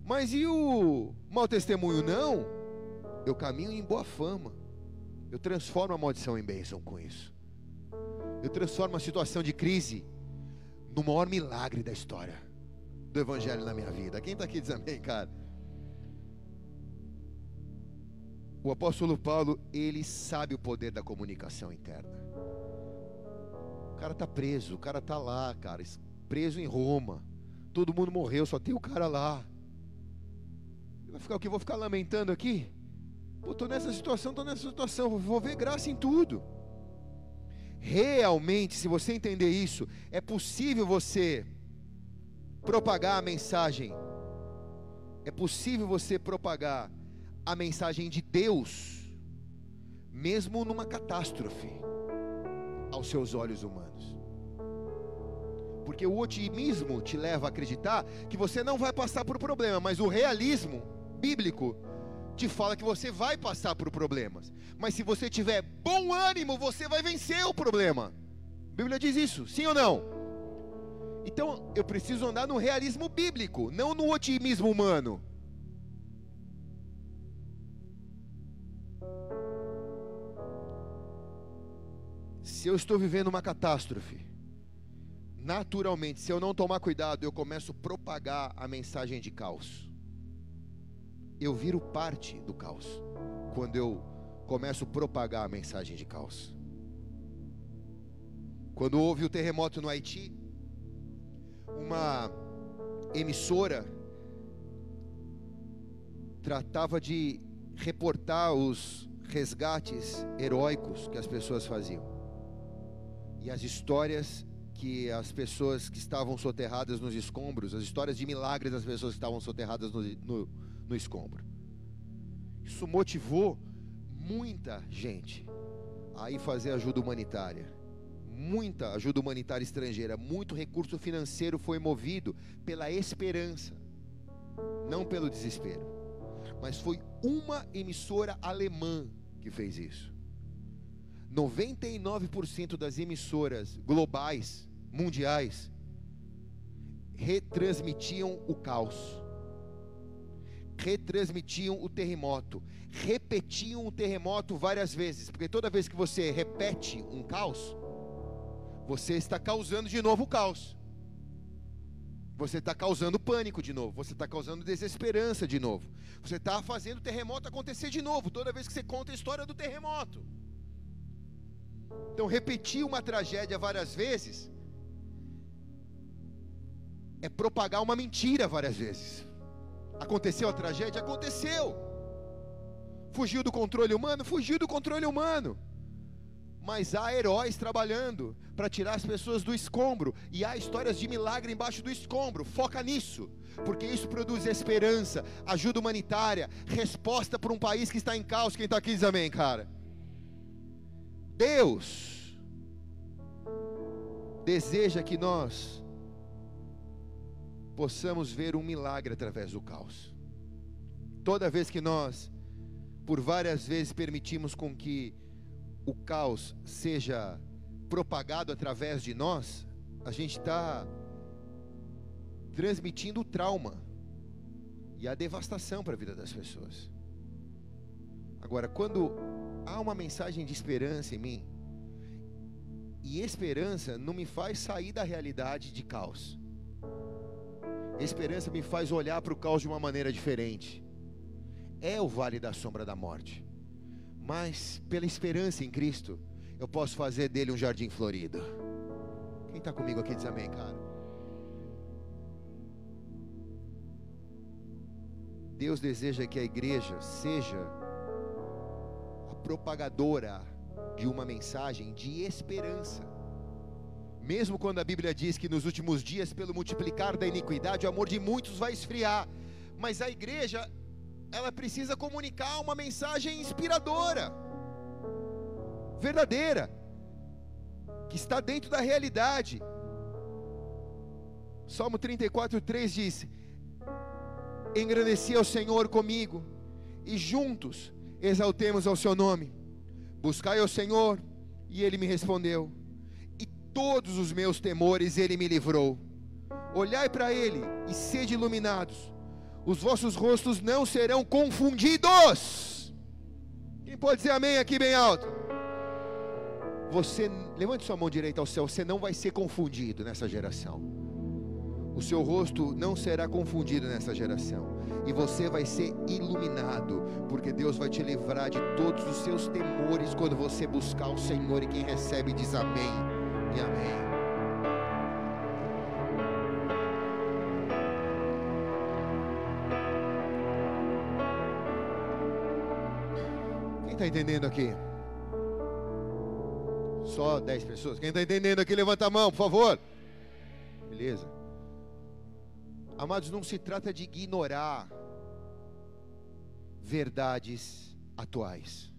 Mas e o mau testemunho? Não, eu caminho em boa fama. Eu transformo a maldição em bênção com isso. Eu transformo a situação de crise no maior milagre da história do Evangelho na minha vida. Quem está aqui diz amém, cara? O apóstolo Paulo, ele sabe o poder da comunicação interna. O cara está preso, o cara está lá, cara, preso em Roma. Todo mundo morreu, só tem o cara lá. Vai ficar o que? Vou ficar lamentando aqui? Pô, tô nessa situação, tô nessa situação, vou ver graça em tudo. Realmente, se você entender isso, é possível você propagar a mensagem, é possível você propagar a mensagem de Deus, mesmo numa catástrofe, aos seus olhos humanos. Porque o otimismo te leva a acreditar que você não vai passar por problema, mas o realismo bíblico te fala que você vai passar por problemas. Mas se você tiver bom ânimo, você vai vencer o problema. A Bíblia diz isso, sim ou não? Então eu preciso andar no realismo bíblico, não no otimismo humano. Se eu estou vivendo uma catástrofe, naturalmente, se eu não tomar cuidado, eu começo a propagar a mensagem de caos. Eu viro parte do caos quando eu começo a propagar a mensagem de caos. Quando houve o terremoto no Haiti, uma emissora tratava de reportar os resgates heróicos que as pessoas faziam. E as histórias que as pessoas que estavam soterradas nos escombros, as histórias de milagres das pessoas que estavam soterradas no, no, no escombro. Isso motivou muita gente a ir fazer ajuda humanitária. Muita ajuda humanitária estrangeira, muito recurso financeiro foi movido pela esperança, não pelo desespero. Mas foi uma emissora alemã que fez isso. 99% das emissoras globais mundiais retransmitiam o caos, retransmitiam o terremoto, repetiam o terremoto várias vezes, porque toda vez que você repete um caos, você está causando de novo o caos. Você está causando pânico de novo, você está causando desesperança de novo, você está fazendo o terremoto acontecer de novo, toda vez que você conta a história do terremoto. Então, repetir uma tragédia várias vezes é propagar uma mentira várias vezes. Aconteceu a tragédia? Aconteceu. Fugiu do controle humano? Fugiu do controle humano. Mas há heróis trabalhando para tirar as pessoas do escombro. E há histórias de milagre embaixo do escombro. Foca nisso. Porque isso produz esperança, ajuda humanitária, resposta para um país que está em caos. Quem está aqui diz amém, cara. Deus deseja que nós possamos ver um milagre através do caos. Toda vez que nós, por várias vezes, permitimos com que o caos seja propagado através de nós, a gente está transmitindo o trauma e a devastação para a vida das pessoas. Agora, quando há uma mensagem de esperança em mim, e esperança não me faz sair da realidade de caos. Esperança me faz olhar para o caos de uma maneira diferente. É o vale da sombra da morte. Mas pela esperança em Cristo, eu posso fazer dele um jardim florido. Quem está comigo aqui diz amém, cara. Deus deseja que a igreja seja a propagadora de uma mensagem de esperança. Mesmo quando a Bíblia diz que nos últimos dias, pelo multiplicar da iniquidade, o amor de muitos vai esfriar. Mas a igreja, ela precisa comunicar uma mensagem inspiradora, verdadeira, que está dentro da realidade. Salmo 34, 3 diz: Engrandeci ao Senhor comigo, e juntos exaltemos ao seu nome. Buscai ao Senhor, e ele me respondeu todos os meus temores ele me livrou. Olhai para ele e sede iluminados, os vossos rostos não serão confundidos. Quem pode dizer amém aqui bem alto? Você, levante sua mão direita ao céu, você não vai ser confundido nessa geração. O seu rosto não será confundido nessa geração. E você vai ser iluminado, porque Deus vai te livrar de todos os seus temores quando você buscar o Senhor. E quem recebe diz amém e amém. Quem está entendendo aqui? Só 10 pessoas. Quem está entendendo aqui, levanta a mão, por favor. Beleza? Amados, não se trata de ignorar verdades atuais.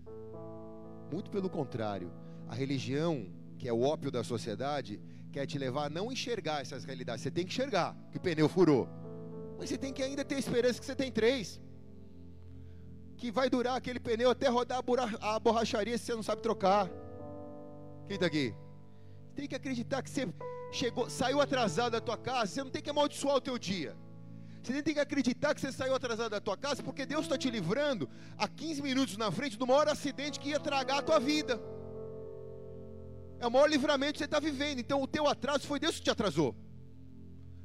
Muito pelo contrário, a religião que é o ópio da sociedade, quer te levar a não enxergar essas realidades. Você tem que enxergar que o pneu furou. Mas você tem que ainda ter esperança que você tem três. Que vai durar aquele pneu até rodar a borracharia se você não sabe trocar. Quem está aqui? Tem que acreditar que você chegou, saiu atrasado da tua casa, você não tem que amaldiçoar o teu dia. Você tem que acreditar que você saiu atrasado da tua casa, porque Deus está te livrando a 15 minutos na frente do maior acidente que ia tragar a tua vida. É o maior livramento que você está vivendo. Então o teu atraso foi Deus que te atrasou.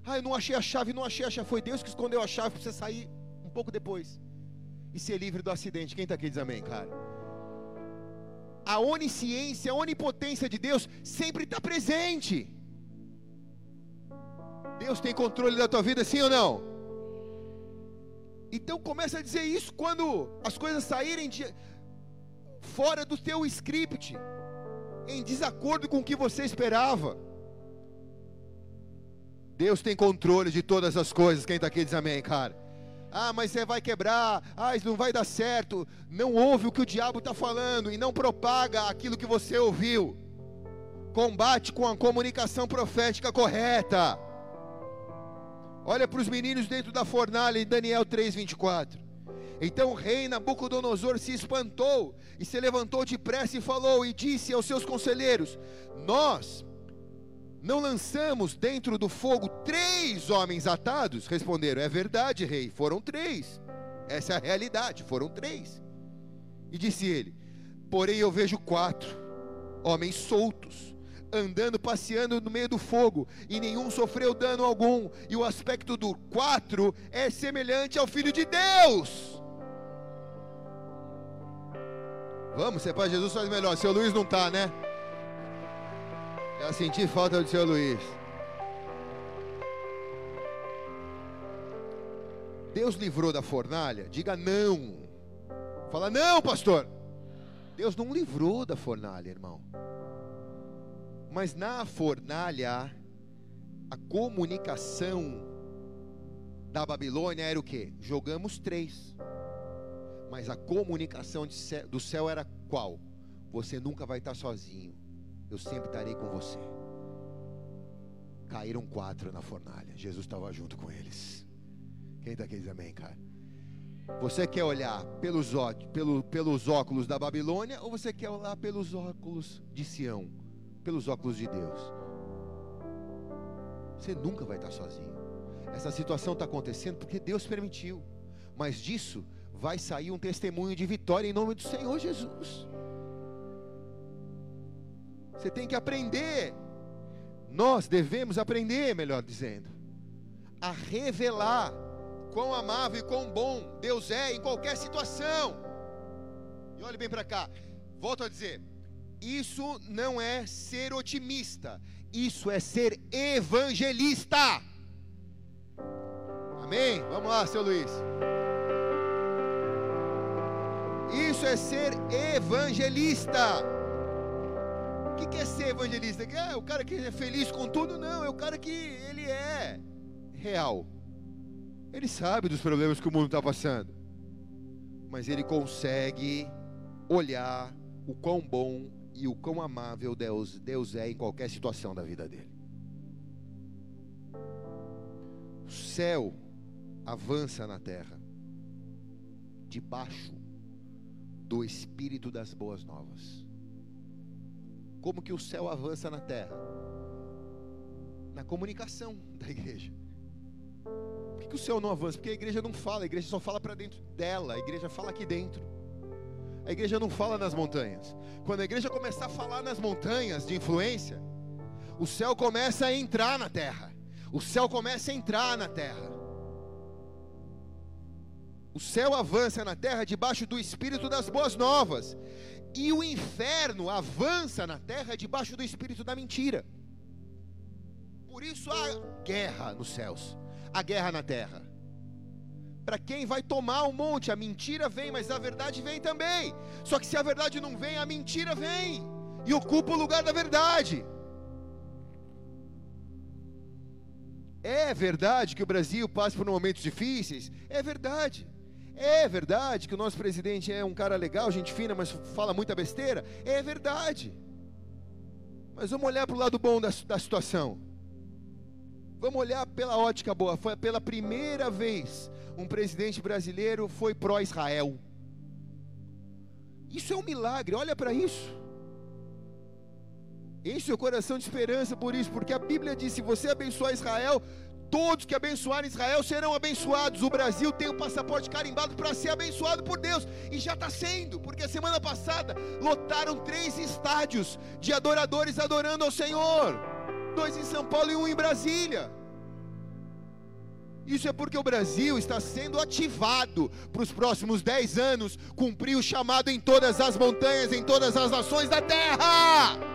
Ah, eu não achei a chave, não achei a chave. Foi Deus que escondeu a chave para você sair um pouco depois. E ser livre do acidente. Quem está aqui diz amém, cara? A onisciência, a onipotência de Deus sempre está presente. Deus tem controle da tua vida, sim ou não? Então começa a dizer isso quando as coisas saírem de, fora do teu script, em desacordo com o que você esperava. Deus tem controle de todas as coisas. Quem está aqui diz amém, cara. Ah, mas você vai quebrar. Ah, isso não vai dar certo. Não ouve o que o diabo está falando e não propaga aquilo que você ouviu. Combate com a comunicação profética correta. Olha para os meninos dentro da fornalha em Daniel 3:24. Então o rei Nabucodonosor se espantou e se levantou depressa e falou e disse aos seus conselheiros: Nós não lançamos dentro do fogo três homens atados? Responderam: É verdade, rei, foram três. Essa é a realidade, foram três. E disse ele: Porém eu vejo quatro homens soltos andando, passeando no meio do fogo, e nenhum sofreu dano algum, e o aspecto do quatro é semelhante ao Filho de Deus. Vamos, ser para Jesus faz melhor. Seu Luiz não está, né? Já senti falta do seu Luiz. Deus livrou da fornalha? Diga não. Fala não, pastor. Deus não livrou da fornalha, irmão. Mas na fornalha, a comunicação da Babilônia era o que? Jogamos três. Mas a comunicação céu, do céu era qual? Você nunca vai estar sozinho. Eu sempre estarei com você. Caíram quatro na fornalha. Jesus estava junto com eles. Quem está aqui diz amém, cara? Você quer olhar pelos, pelo, pelos óculos da Babilônia ou você quer olhar pelos óculos de Sião? pelos óculos de Deus. Você nunca vai estar sozinho. Essa situação está acontecendo porque Deus permitiu. Mas disso vai sair um testemunho de vitória em nome do Senhor Jesus. Você tem que aprender. Nós devemos aprender, melhor dizendo, a revelar quão amável e quão bom Deus é em qualquer situação. E olhe bem para cá. Volto a dizer, isso não é ser otimista, isso é ser evangelista. Amém? Vamos lá, seu Luiz. Isso é ser evangelista. O que é ser evangelista? É o cara que é feliz com tudo? Não, é o cara que ele é real. Ele sabe dos problemas que o mundo está passando, mas ele consegue olhar o quão bom e o quão amável Deus, Deus é em qualquer situação da vida dele. O céu avança na terra, debaixo do Espírito das Boas Novas. Como que o céu avança na terra? Na comunicação da igreja. Por que, que o céu não avança? Porque a igreja não fala, a igreja só fala para dentro dela, a igreja fala aqui dentro. A igreja não fala nas montanhas. Quando a igreja começar a falar nas montanhas de influência, o céu começa a entrar na terra. O céu começa a entrar na terra. O céu avança na terra debaixo do espírito das boas novas. E o inferno avança na terra debaixo do espírito da mentira. Por isso há guerra nos céus, a guerra na terra para quem vai tomar o monte. A mentira vem, mas a verdade vem também. Só que se a verdade não vem, a mentira vem e ocupa o lugar da verdade. É verdade que o Brasil passa por momentos difíceis? É verdade. É verdade que o nosso presidente é um cara legal, gente fina, mas fala muita besteira? É verdade. Mas vamos olhar para o lado bom da, da situação. Vamos olhar pela ótica boa. Foi pela primeira vez um presidente brasileiro foi pró-Israel. Isso é um milagre, olha para isso. Enche seu coração de esperança por isso, porque a Bíblia diz: se você abençoar Israel, Todos que abençoarem Israel serão abençoados. O Brasil tem o passaporte carimbado para ser abençoado por Deus. E já está sendo, porque a semana passada lotaram três estádios de adoradores adorando ao Senhor: dois em São Paulo e um em Brasília. Isso é porque o Brasil está sendo ativado para os próximos dez anos cumprir o chamado em todas as montanhas, em todas as nações da terra.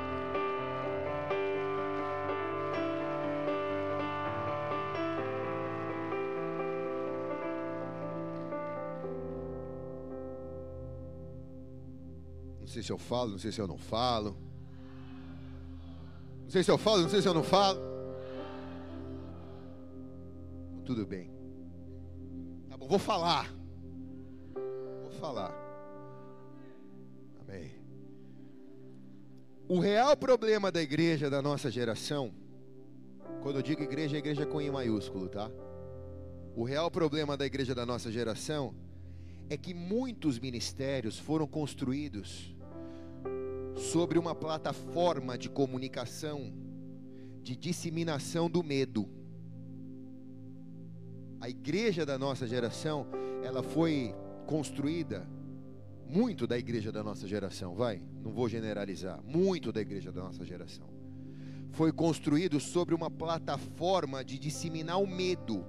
Sei se eu falo, não sei se eu não falo. Não sei se eu falo, não sei se eu não falo. Tudo bem. Tá bom, vou falar. Vou falar. Amém. O real problema da igreja da nossa geração, quando eu digo igreja, é igreja com I maiúsculo, tá? O real problema da igreja da nossa geração é que muitos ministérios foram construídos sobre uma plataforma de comunicação, de disseminação do medo. A igreja da nossa geração, ela foi construída muito da igreja da nossa geração, vai, não vou generalizar, muito da igreja da nossa geração. Foi construído sobre uma plataforma de disseminar o medo.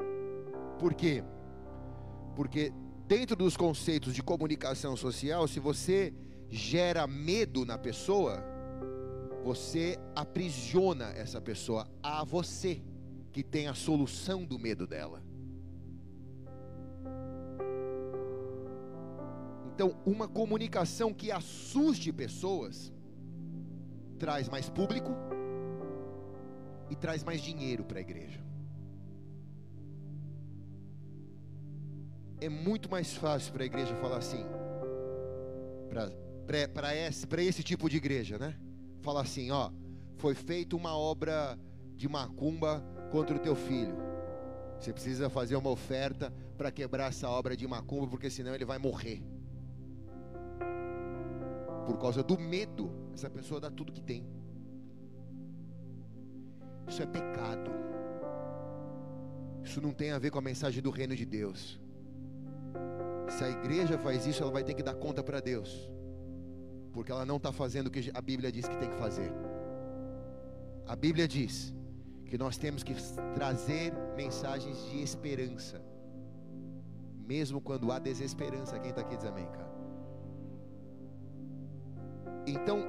Por quê? Porque dentro dos conceitos de comunicação social, se você gera medo na pessoa, você aprisiona essa pessoa a você, que tem a solução do medo dela. Então, uma comunicação que assuste pessoas traz mais público e traz mais dinheiro para a igreja. É muito mais fácil para a igreja falar assim, para esse, esse tipo de igreja, né? Falar assim: ó, foi feita uma obra de macumba contra o teu filho. Você precisa fazer uma oferta para quebrar essa obra de macumba, porque senão ele vai morrer por causa do medo, essa pessoa dá tudo que tem. Isso é pecado. Isso não tem a ver com a mensagem do reino de Deus. Se a igreja faz isso, ela vai ter que dar conta para Deus, porque ela não está fazendo o que a Bíblia diz que tem que fazer. A Bíblia diz que nós temos que trazer mensagens de esperança, mesmo quando há desesperança. Quem está aqui diz amém, cara? Então,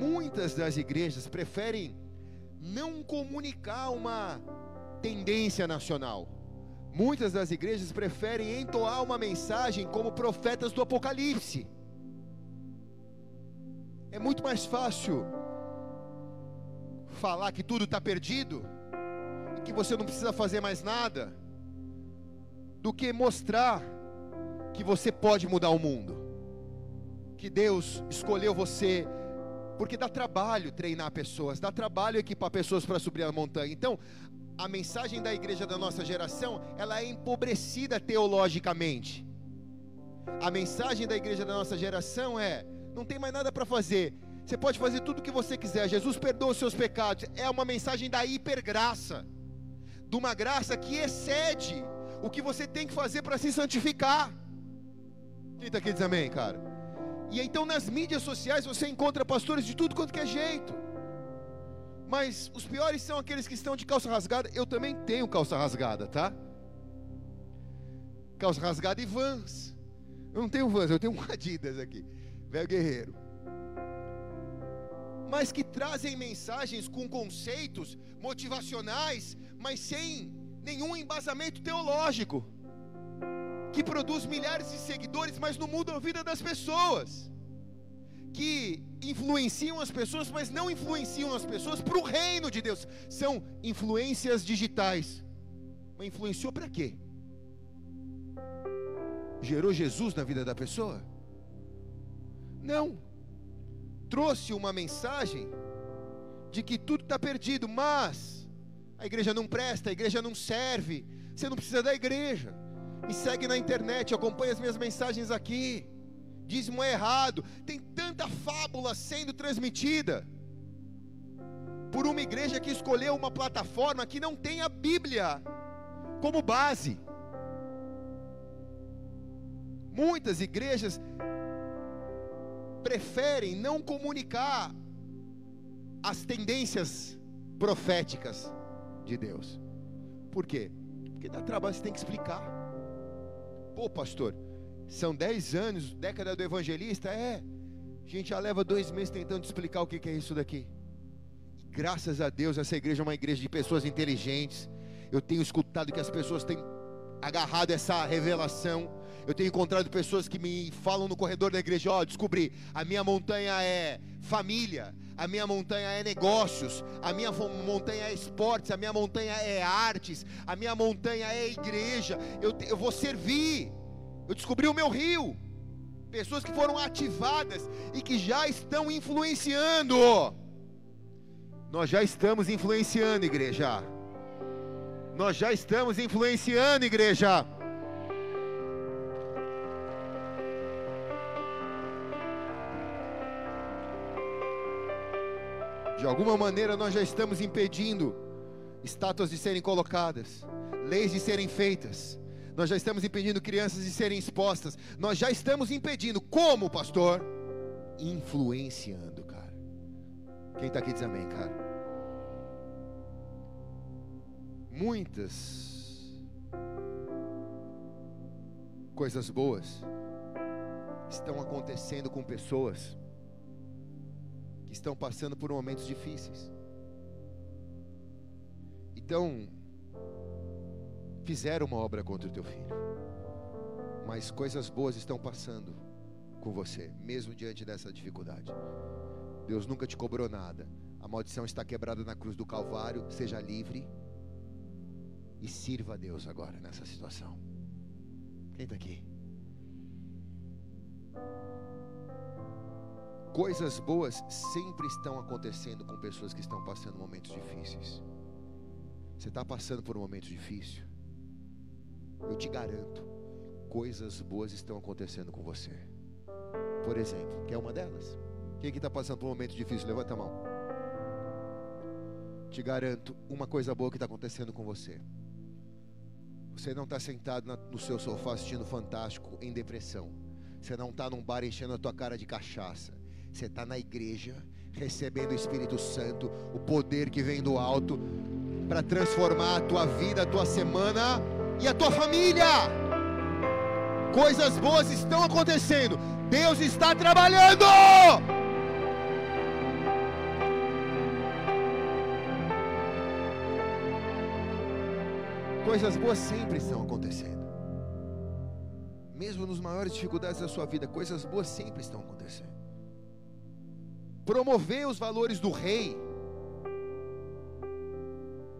muitas das igrejas preferem não comunicar uma tendência nacional. Muitas das igrejas preferem entoar uma mensagem como profetas do Apocalipse. É muito mais fácil falar que tudo está perdido que você não precisa fazer mais nada, do que mostrar que você pode mudar o mundo que Deus escolheu você, porque dá trabalho treinar pessoas, dá trabalho equipar pessoas para subir a montanha. Então, a mensagem da igreja da nossa geração, ela é empobrecida teologicamente. A mensagem da igreja da nossa geração é: não tem mais nada para fazer. Você pode fazer tudo o que você quiser. Jesus perdoa os seus pecados. É uma mensagem da hipergraça, de uma graça que excede o que você tem que fazer para se santificar. Quem está aqui diz amém, cara? E então nas mídias sociais você encontra pastores de tudo quanto que é jeito. Mas os piores são aqueles que estão de calça rasgada. Eu também tenho calça rasgada, tá? Calça rasgada e vans. Eu não tenho vans, eu tenho um Adidas aqui. Velho guerreiro. Mas que trazem mensagens com conceitos motivacionais, mas sem nenhum embasamento teológico que produz milhares de seguidores, mas não mudam a vida das pessoas, que influenciam as pessoas, mas não influenciam as pessoas para o reino de Deus, são influências digitais. Mas influenciou para quê? Gerou Jesus na vida da pessoa? Não. Trouxe uma mensagem de que tudo está perdido, mas a igreja não presta, a igreja não serve, você não precisa da igreja me segue na internet, acompanha as minhas mensagens aqui. Dízimo é errado. Tem tanta fábula sendo transmitida por uma igreja que escolheu uma plataforma que não tem a Bíblia como base. Muitas igrejas preferem não comunicar as tendências proféticas de Deus. Por quê? Porque dá trabalho, você tem que explicar. Pô, pastor, são 10 anos, década do evangelista? É. A gente já leva dois meses tentando explicar o que é isso daqui. Graças a Deus, essa igreja é uma igreja de pessoas inteligentes. Eu tenho escutado que as pessoas têm agarrado essa revelação. Eu tenho encontrado pessoas que me falam no corredor da igreja: Ó, oh, descobri, a minha montanha é família, a minha montanha é negócios, a minha montanha é esportes, a minha montanha é artes, a minha montanha é igreja. Eu, eu vou servir. Eu descobri o meu rio. Pessoas que foram ativadas e que já estão influenciando. Nós já estamos influenciando, igreja. Nós já estamos influenciando, igreja. De alguma maneira nós já estamos impedindo estátuas de serem colocadas, leis de serem feitas. Nós já estamos impedindo crianças de serem expostas. Nós já estamos impedindo. Como, pastor? Influenciando, cara. Quem está aqui diz amém, cara. Muitas coisas boas estão acontecendo com pessoas que estão passando por momentos difíceis. Então, fizeram uma obra contra o teu filho, mas coisas boas estão passando com você, mesmo diante dessa dificuldade. Deus nunca te cobrou nada. A maldição está quebrada na cruz do Calvário. Seja livre e sirva a Deus agora nessa situação. Quem está aqui? Coisas boas sempre estão acontecendo com pessoas que estão passando momentos difíceis. Você está passando por um momento difícil? Eu te garanto, coisas boas estão acontecendo com você. Por exemplo, quer uma delas? Quem que está passando por um momento difícil? Levanta a mão. Te garanto, uma coisa boa que está acontecendo com você. Você não está sentado no seu sofá assistindo Fantástico em depressão. Você não está num bar enchendo a tua cara de cachaça. Você está na igreja, recebendo o Espírito Santo, o poder que vem do alto, para transformar a tua vida, a tua semana e a tua família. Coisas boas estão acontecendo, Deus está trabalhando. Coisas boas sempre estão acontecendo. Mesmo nos maiores dificuldades da sua vida, coisas boas sempre estão acontecendo promover os valores do rei,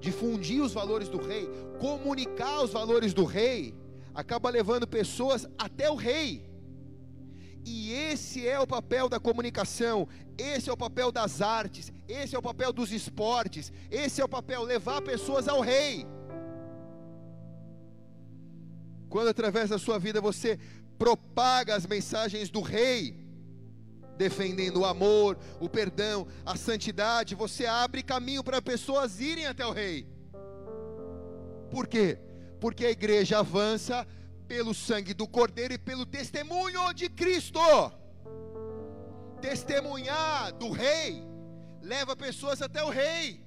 difundir os valores do rei, comunicar os valores do rei, acaba levando pessoas até o rei. E esse é o papel da comunicação, esse é o papel das artes, esse é o papel dos esportes, esse é o papel levar pessoas ao rei. Quando através da sua vida você propaga as mensagens do rei, defendendo o amor, o perdão, a santidade, você abre caminho para pessoas irem até o rei. Por quê? Porque a igreja avança pelo sangue do Cordeiro e pelo testemunho de Cristo. Testemunhar do rei leva pessoas até o rei.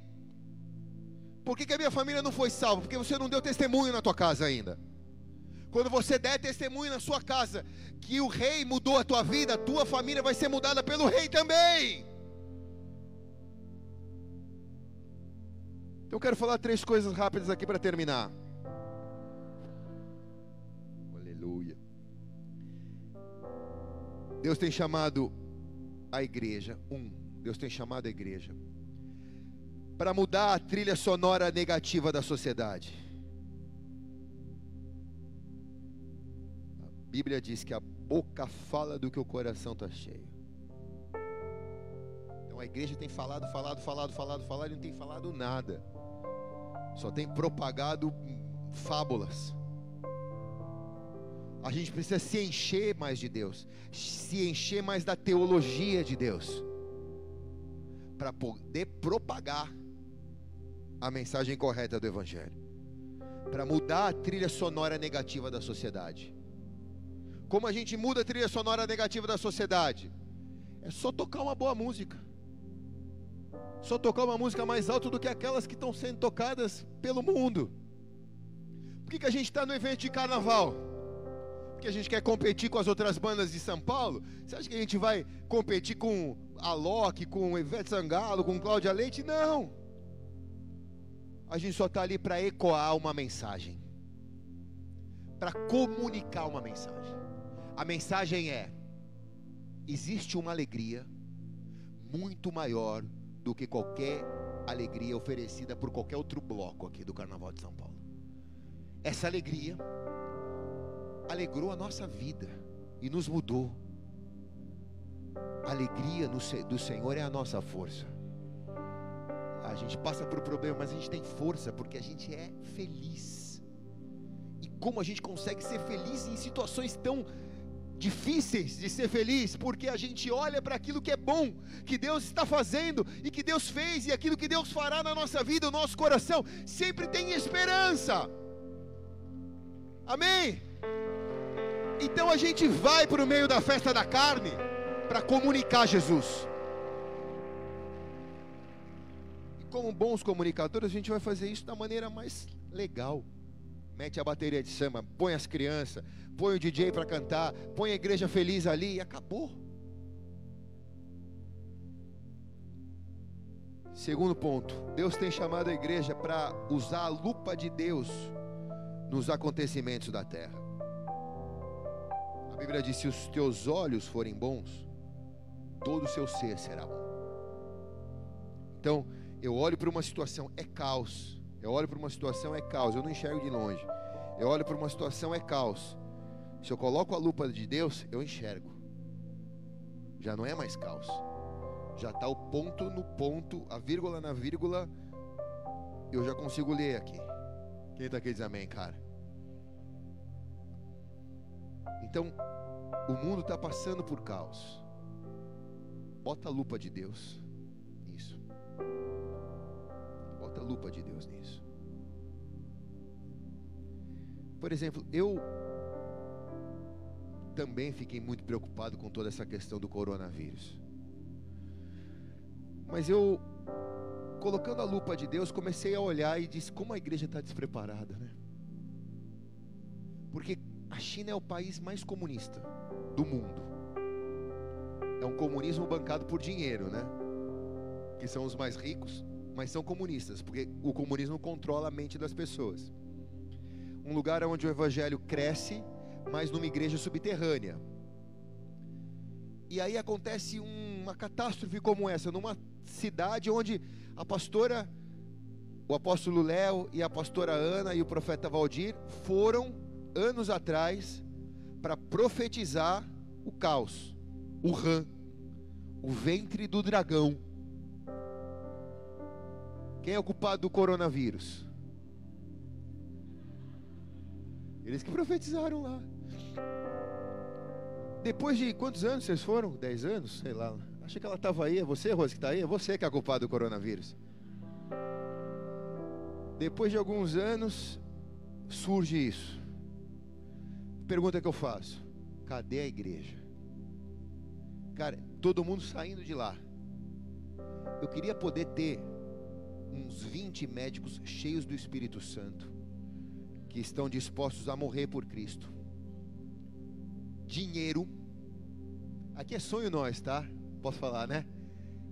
Por que, que a minha família não foi salva? Porque você não deu testemunho na tua casa ainda. Quando você der testemunho na sua casa que o rei mudou a tua vida, a tua família vai ser mudada pelo rei também. Então eu quero falar três coisas rápidas aqui para terminar. Aleluia. Deus tem chamado a igreja, um, Deus tem chamado a igreja para mudar a trilha sonora negativa da sociedade. Bíblia diz que a boca fala do que o coração está cheio. Então a igreja tem falado, falado, falado, falado, falado e não tem falado nada. Só tem propagado fábulas. A gente precisa se encher mais de Deus, se encher mais da teologia de Deus, para poder propagar a mensagem correta do Evangelho. para mudar a trilha sonora negativa da sociedade. Como a gente muda a trilha sonora negativa da sociedade? É só tocar uma boa música. Só tocar uma música mais alta do que aquelas que estão sendo tocadas pelo mundo. Por que, que a gente está no evento de carnaval? Porque a gente quer competir com as outras bandas de São Paulo? Você acha que a gente vai competir com a Loki, com Ivete Sangalo, com Cláudia Leite? Não. A gente só está ali para ecoar uma mensagem, para comunicar uma mensagem. A mensagem é: existe uma alegria muito maior do que qualquer alegria oferecida por qualquer outro bloco aqui do Carnaval de São Paulo. Essa alegria alegrou a nossa vida e nos mudou. A alegria do Senhor é a nossa força. A gente passa por problema, mas a gente tem força porque a gente é feliz. E como a gente consegue ser feliz em situações tão difíceis de ser feliz, porque a gente olha para aquilo que é bom, que Deus está fazendo e que Deus fez e aquilo que Deus fará na nossa vida, o nosso coração sempre tem esperança. Amém. Então a gente vai para o meio da festa da carne para comunicar Jesus. como bons comunicadores, a gente vai fazer isso da maneira mais legal. Mete a bateria de samba, põe as crianças, põe o DJ para cantar, põe a igreja feliz ali e acabou. Segundo ponto, Deus tem chamado a igreja para usar a lupa de Deus nos acontecimentos da terra. A Bíblia diz: se os teus olhos forem bons, todo o seu ser será bom. Então, eu olho para uma situação, é caos. Eu olho para uma situação, é caos. Eu não enxergo de longe. Eu olho para uma situação, é caos. Se eu coloco a lupa de Deus, eu enxergo. Já não é mais caos. Já está o ponto no ponto, a vírgula na vírgula. Eu já consigo ler aqui. Quem está aqui diz amém, cara? Então, o mundo está passando por caos. Bota a lupa de Deus lupa de Deus nisso. Por exemplo, eu também fiquei muito preocupado com toda essa questão do coronavírus. Mas eu, colocando a lupa de Deus, comecei a olhar e disse: como a igreja está despreparada, né? Porque a China é o país mais comunista do mundo. É um comunismo bancado por dinheiro, né? Que são os mais ricos mas são comunistas, porque o comunismo controla a mente das pessoas. Um lugar onde o evangelho cresce, mas numa igreja subterrânea. E aí acontece uma catástrofe como essa, numa cidade onde a pastora, o apóstolo Léo e a pastora Ana e o profeta Valdir foram anos atrás para profetizar o caos, o rã, o ventre do dragão quem é o culpado do coronavírus? Eles que profetizaram lá. Depois de quantos anos vocês foram? Dez anos? Sei lá. Acho que ela estava aí. É você, Rose, que está aí? É você que é culpado do coronavírus. Depois de alguns anos, surge isso. Pergunta que eu faço: cadê a igreja? Cara, todo mundo saindo de lá. Eu queria poder ter uns 20 médicos cheios do Espírito Santo, que estão dispostos a morrer por Cristo. Dinheiro, aqui é sonho nós, tá? Posso falar, né?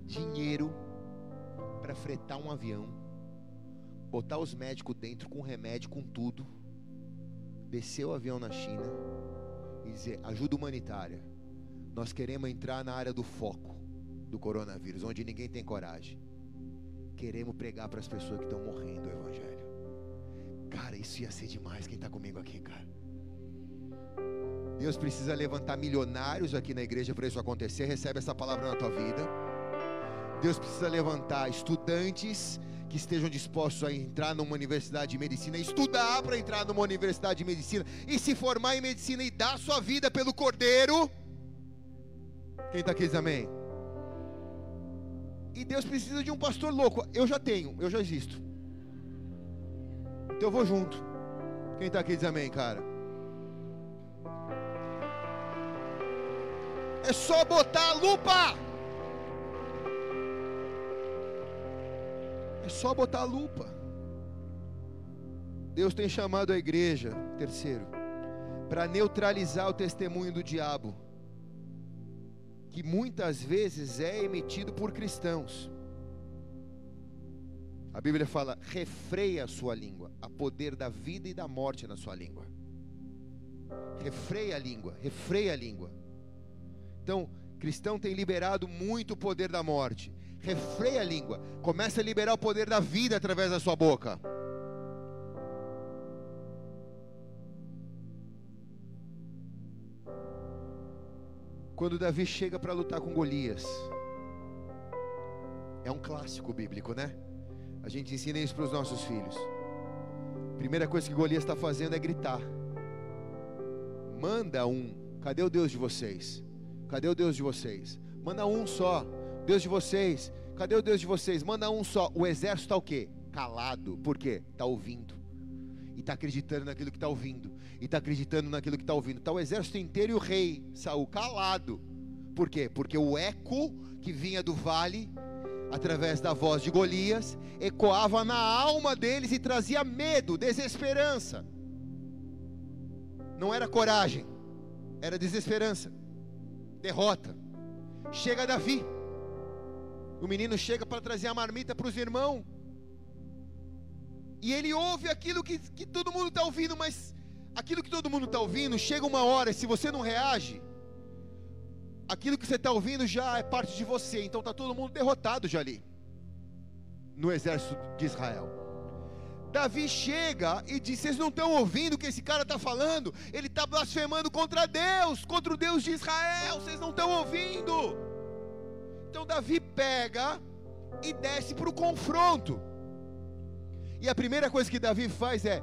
Dinheiro para fretar um avião, botar os médicos dentro com remédio, com tudo, descer o avião na China e dizer: ajuda humanitária. Nós queremos entrar na área do foco do coronavírus, onde ninguém tem coragem queremos pregar para as pessoas que estão morrendo o Evangelho. Cara, isso ia ser demais. Quem está comigo aqui, cara? Deus precisa levantar milionários aqui na igreja para isso acontecer. Recebe essa palavra na tua vida. Deus precisa levantar estudantes que estejam dispostos a entrar numa universidade de medicina, estudar para entrar numa universidade de medicina e se formar em medicina e dar sua vida pelo Cordeiro. Quem está aqui diz amém? E Deus precisa de um pastor louco. Eu já tenho, eu já existo. Então eu vou junto. Quem está aqui diz amém, cara? É só botar a lupa. É só botar a lupa. Deus tem chamado a igreja, terceiro, para neutralizar o testemunho do diabo, que muitas vezes é emitido por cristãos. A Bíblia fala: refreia a sua língua, há poder da vida e da morte na sua língua. Refreia a língua, refreia a língua. Então, cristão tem liberado muito o poder da morte. Refreia a língua, começa a liberar o poder da vida através da sua boca. Quando Davi chega para lutar com Golias, é um clássico bíblico, né? A gente ensina isso para os nossos filhos. Primeira coisa que Golias está fazendo é gritar: Manda um, cadê o Deus de vocês? Cadê o Deus de vocês? Manda um só, Deus de vocês, cadê o Deus de vocês? Manda um só. O exército está o quê? Calado, por quê? Está ouvindo está acreditando naquilo que está ouvindo, e está acreditando naquilo que está ouvindo. Está o exército inteiro e o rei Saul calado. Por quê? Porque o eco que vinha do vale, através da voz de Golias, ecoava na alma deles e trazia medo, desesperança. Não era coragem, era desesperança, derrota. Chega Davi, o menino chega para trazer a marmita para os irmãos. E ele ouve aquilo que, que todo mundo está ouvindo, mas aquilo que todo mundo está ouvindo, chega uma hora, se você não reage, aquilo que você está ouvindo já é parte de você, então está todo mundo derrotado já ali, no exército de Israel. Davi chega e diz: Vocês não estão ouvindo o que esse cara está falando? Ele está blasfemando contra Deus, contra o Deus de Israel. Vocês não estão ouvindo. Então Davi pega e desce para o confronto. E a primeira coisa que Davi faz é: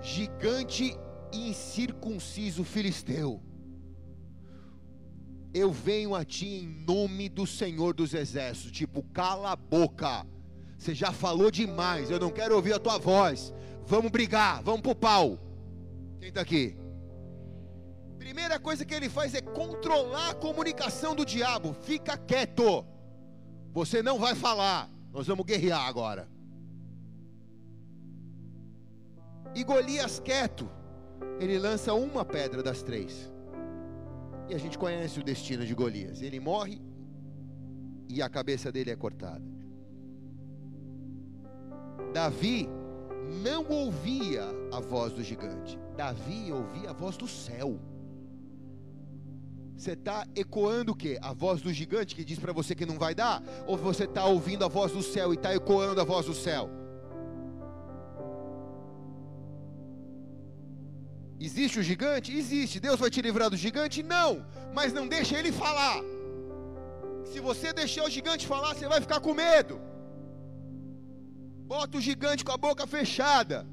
gigante incircunciso filisteu, eu venho a ti em nome do Senhor dos Exércitos. Tipo, cala a boca, você já falou demais, eu não quero ouvir a tua voz. Vamos brigar, vamos pro pau. Quem está aqui? Primeira coisa que ele faz é controlar a comunicação do diabo. Fica quieto. Você não vai falar. Nós vamos guerrear agora. E Golias quieto, ele lança uma pedra das três. E a gente conhece o destino de Golias. Ele morre e a cabeça dele é cortada. Davi não ouvia a voz do gigante. Davi ouvia a voz do céu. Você está ecoando o que? A voz do gigante que diz para você que não vai dar? Ou você está ouvindo a voz do céu e está ecoando a voz do céu? Existe o gigante? Existe. Deus vai te livrar do gigante? Não. Mas não deixa ele falar. Se você deixar o gigante falar, você vai ficar com medo. Bota o gigante com a boca fechada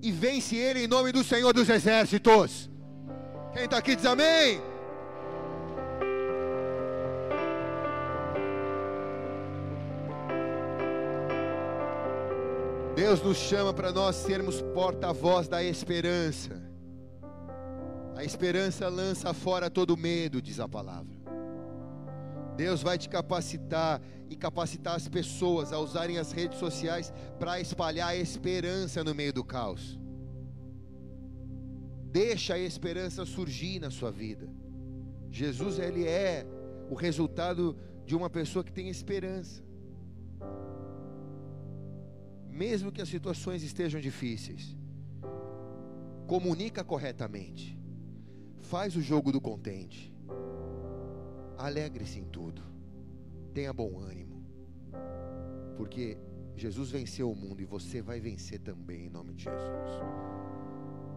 e vence ele em nome do Senhor dos Exércitos. Quem está aqui diz amém. Deus nos chama para nós sermos porta-voz da esperança. A esperança lança fora todo medo, diz a palavra. Deus vai te capacitar e capacitar as pessoas a usarem as redes sociais para espalhar a esperança no meio do caos. Deixa a esperança surgir na sua vida. Jesus ele é o resultado de uma pessoa que tem esperança. Mesmo que as situações estejam difíceis, comunica corretamente. Faz o jogo do contente. Alegre-se em tudo. Tenha bom ânimo. Porque Jesus venceu o mundo e você vai vencer também em nome de Jesus.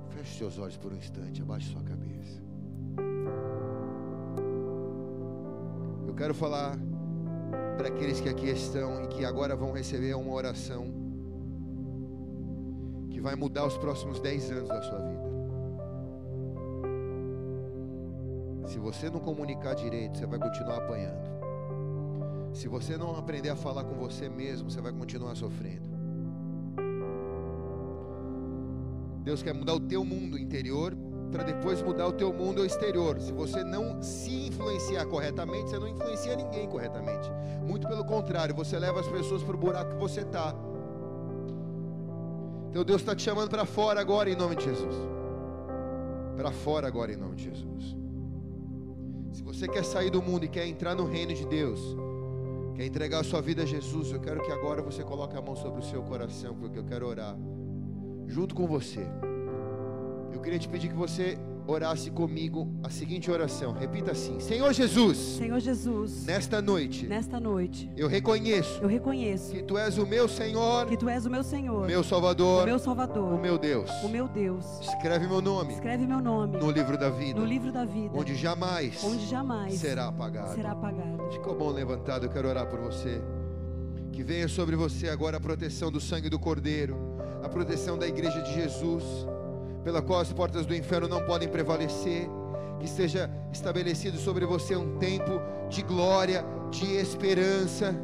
Feche seus olhos por um instante, abaixe sua cabeça. Eu quero falar para aqueles que aqui estão e que agora vão receber uma oração que vai mudar os próximos 10 anos da sua vida. Se você não comunicar direito, você vai continuar apanhando. Se você não aprender a falar com você mesmo, você vai continuar sofrendo. Deus quer mudar o teu mundo interior para depois mudar o teu mundo exterior. Se você não se influenciar corretamente, você não influencia ninguém corretamente. Muito pelo contrário, você leva as pessoas para o buraco que você está. Então Deus está te chamando para fora agora em nome de Jesus. Para fora agora em nome de Jesus. Se você quer sair do mundo e quer entrar no reino de Deus, quer entregar a sua vida a Jesus, eu quero que agora você coloque a mão sobre o seu coração, porque eu quero orar junto com você. Eu queria te pedir que você orasse comigo a seguinte oração. Repita assim: Senhor Jesus. Senhor Jesus. Nesta noite. Nesta noite. Eu reconheço. Eu reconheço. Que tu és o meu Senhor. Que tu és o meu Senhor. Meu Salvador. O meu Salvador. O meu Deus. O meu Deus. Escreve meu nome. Escreve meu nome. No livro da vida. No livro da vida. Onde jamais. Onde jamais. Será apagado. Será apagado. Ficou bom levantado. Eu quero orar por você. Que venha sobre você agora a proteção do sangue do Cordeiro, a proteção da igreja de Jesus pela qual as portas do inferno não podem prevalecer. Que seja estabelecido sobre você um tempo de glória, de esperança,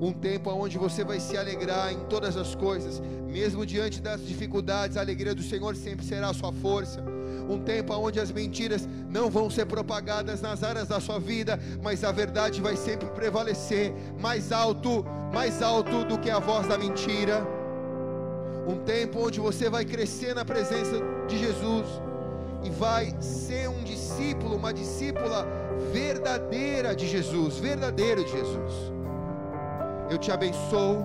um tempo onde você vai se alegrar em todas as coisas, mesmo diante das dificuldades, a alegria do Senhor sempre será a sua força. Um tempo onde as mentiras não vão ser propagadas nas áreas da sua vida, mas a verdade vai sempre prevalecer mais alto, mais alto do que a voz da mentira um tempo onde você vai crescer na presença de Jesus e vai ser um discípulo, uma discípula verdadeira de Jesus, verdadeiro de Jesus. Eu te abençoo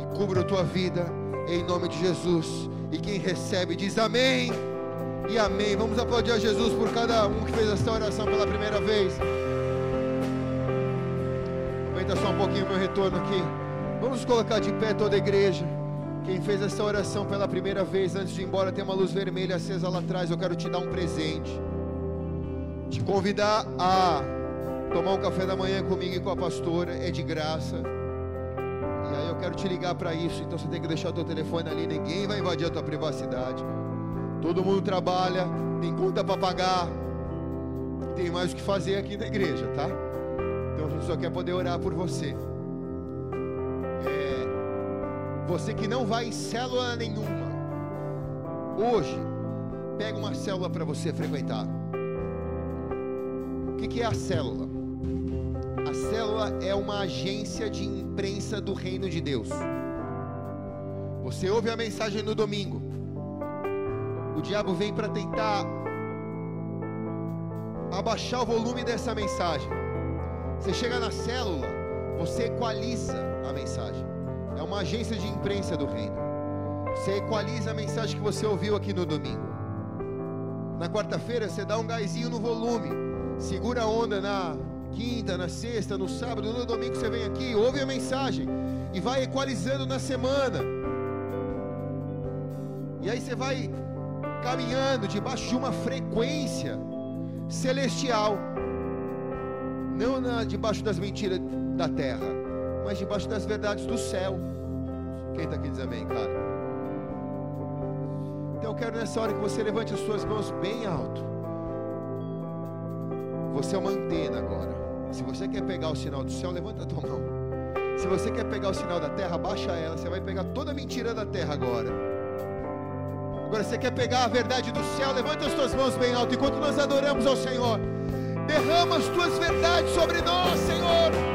e cubro a tua vida em nome de Jesus. E quem recebe diz amém e amém. Vamos aplaudir a Jesus por cada um que fez essa oração pela primeira vez. Aumenta só um pouquinho o meu retorno aqui. Vamos colocar de pé toda a igreja. Quem fez essa oração pela primeira vez antes de ir embora tem uma luz vermelha acesa lá atrás. Eu quero te dar um presente. Te convidar a tomar um café da manhã comigo e com a pastora. É de graça. E aí eu quero te ligar para isso. Então você tem que deixar o teu telefone ali. Ninguém vai invadir a tua privacidade. Todo mundo trabalha, tem conta para pagar. Tem mais o que fazer aqui na igreja, tá? Então a gente só quer poder orar por você. Você que não vai em célula nenhuma, hoje, pega uma célula para você frequentar. O que, que é a célula? A célula é uma agência de imprensa do reino de Deus. Você ouve a mensagem no domingo. O diabo vem para tentar abaixar o volume dessa mensagem. Você chega na célula, você equaliza a mensagem. É uma agência de imprensa do reino. Você equaliza a mensagem que você ouviu aqui no domingo. Na quarta-feira você dá um gásinho no volume. Segura a onda na quinta, na sexta, no sábado, no domingo você vem aqui, ouve a mensagem e vai equalizando na semana. E aí você vai caminhando debaixo de uma frequência celestial, não na, debaixo das mentiras da terra mas debaixo das verdades do céu. Quem está aqui diz amém, cara? Então eu quero nessa hora que você levante as suas mãos bem alto. Você é uma antena agora. Se você quer pegar o sinal do céu, levanta a tua mão. Se você quer pegar o sinal da terra, baixa ela. Você vai pegar toda a mentira da terra agora. Agora você quer pegar a verdade do céu, levanta as tuas mãos bem alto enquanto nós adoramos ao Senhor. Derrama as tuas verdades sobre nós, Senhor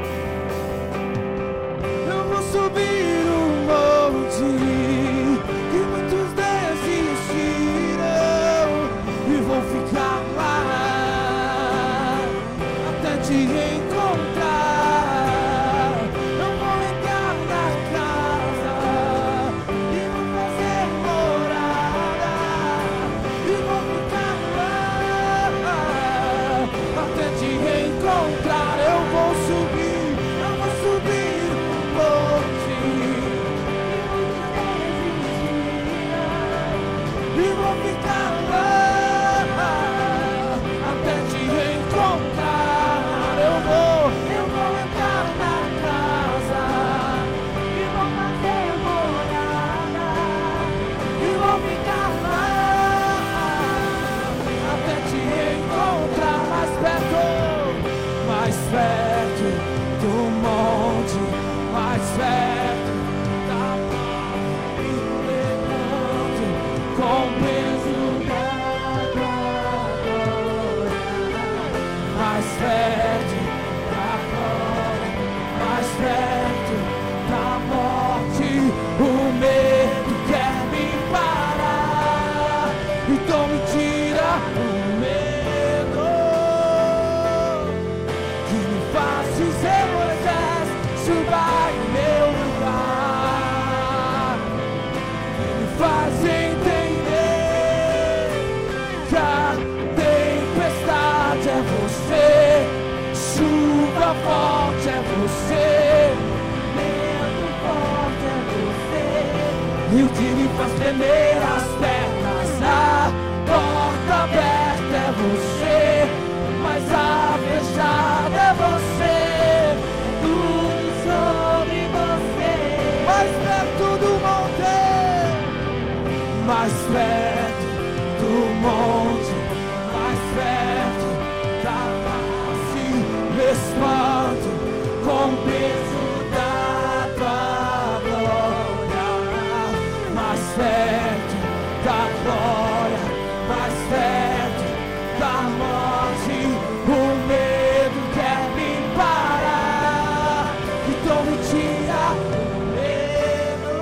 o medo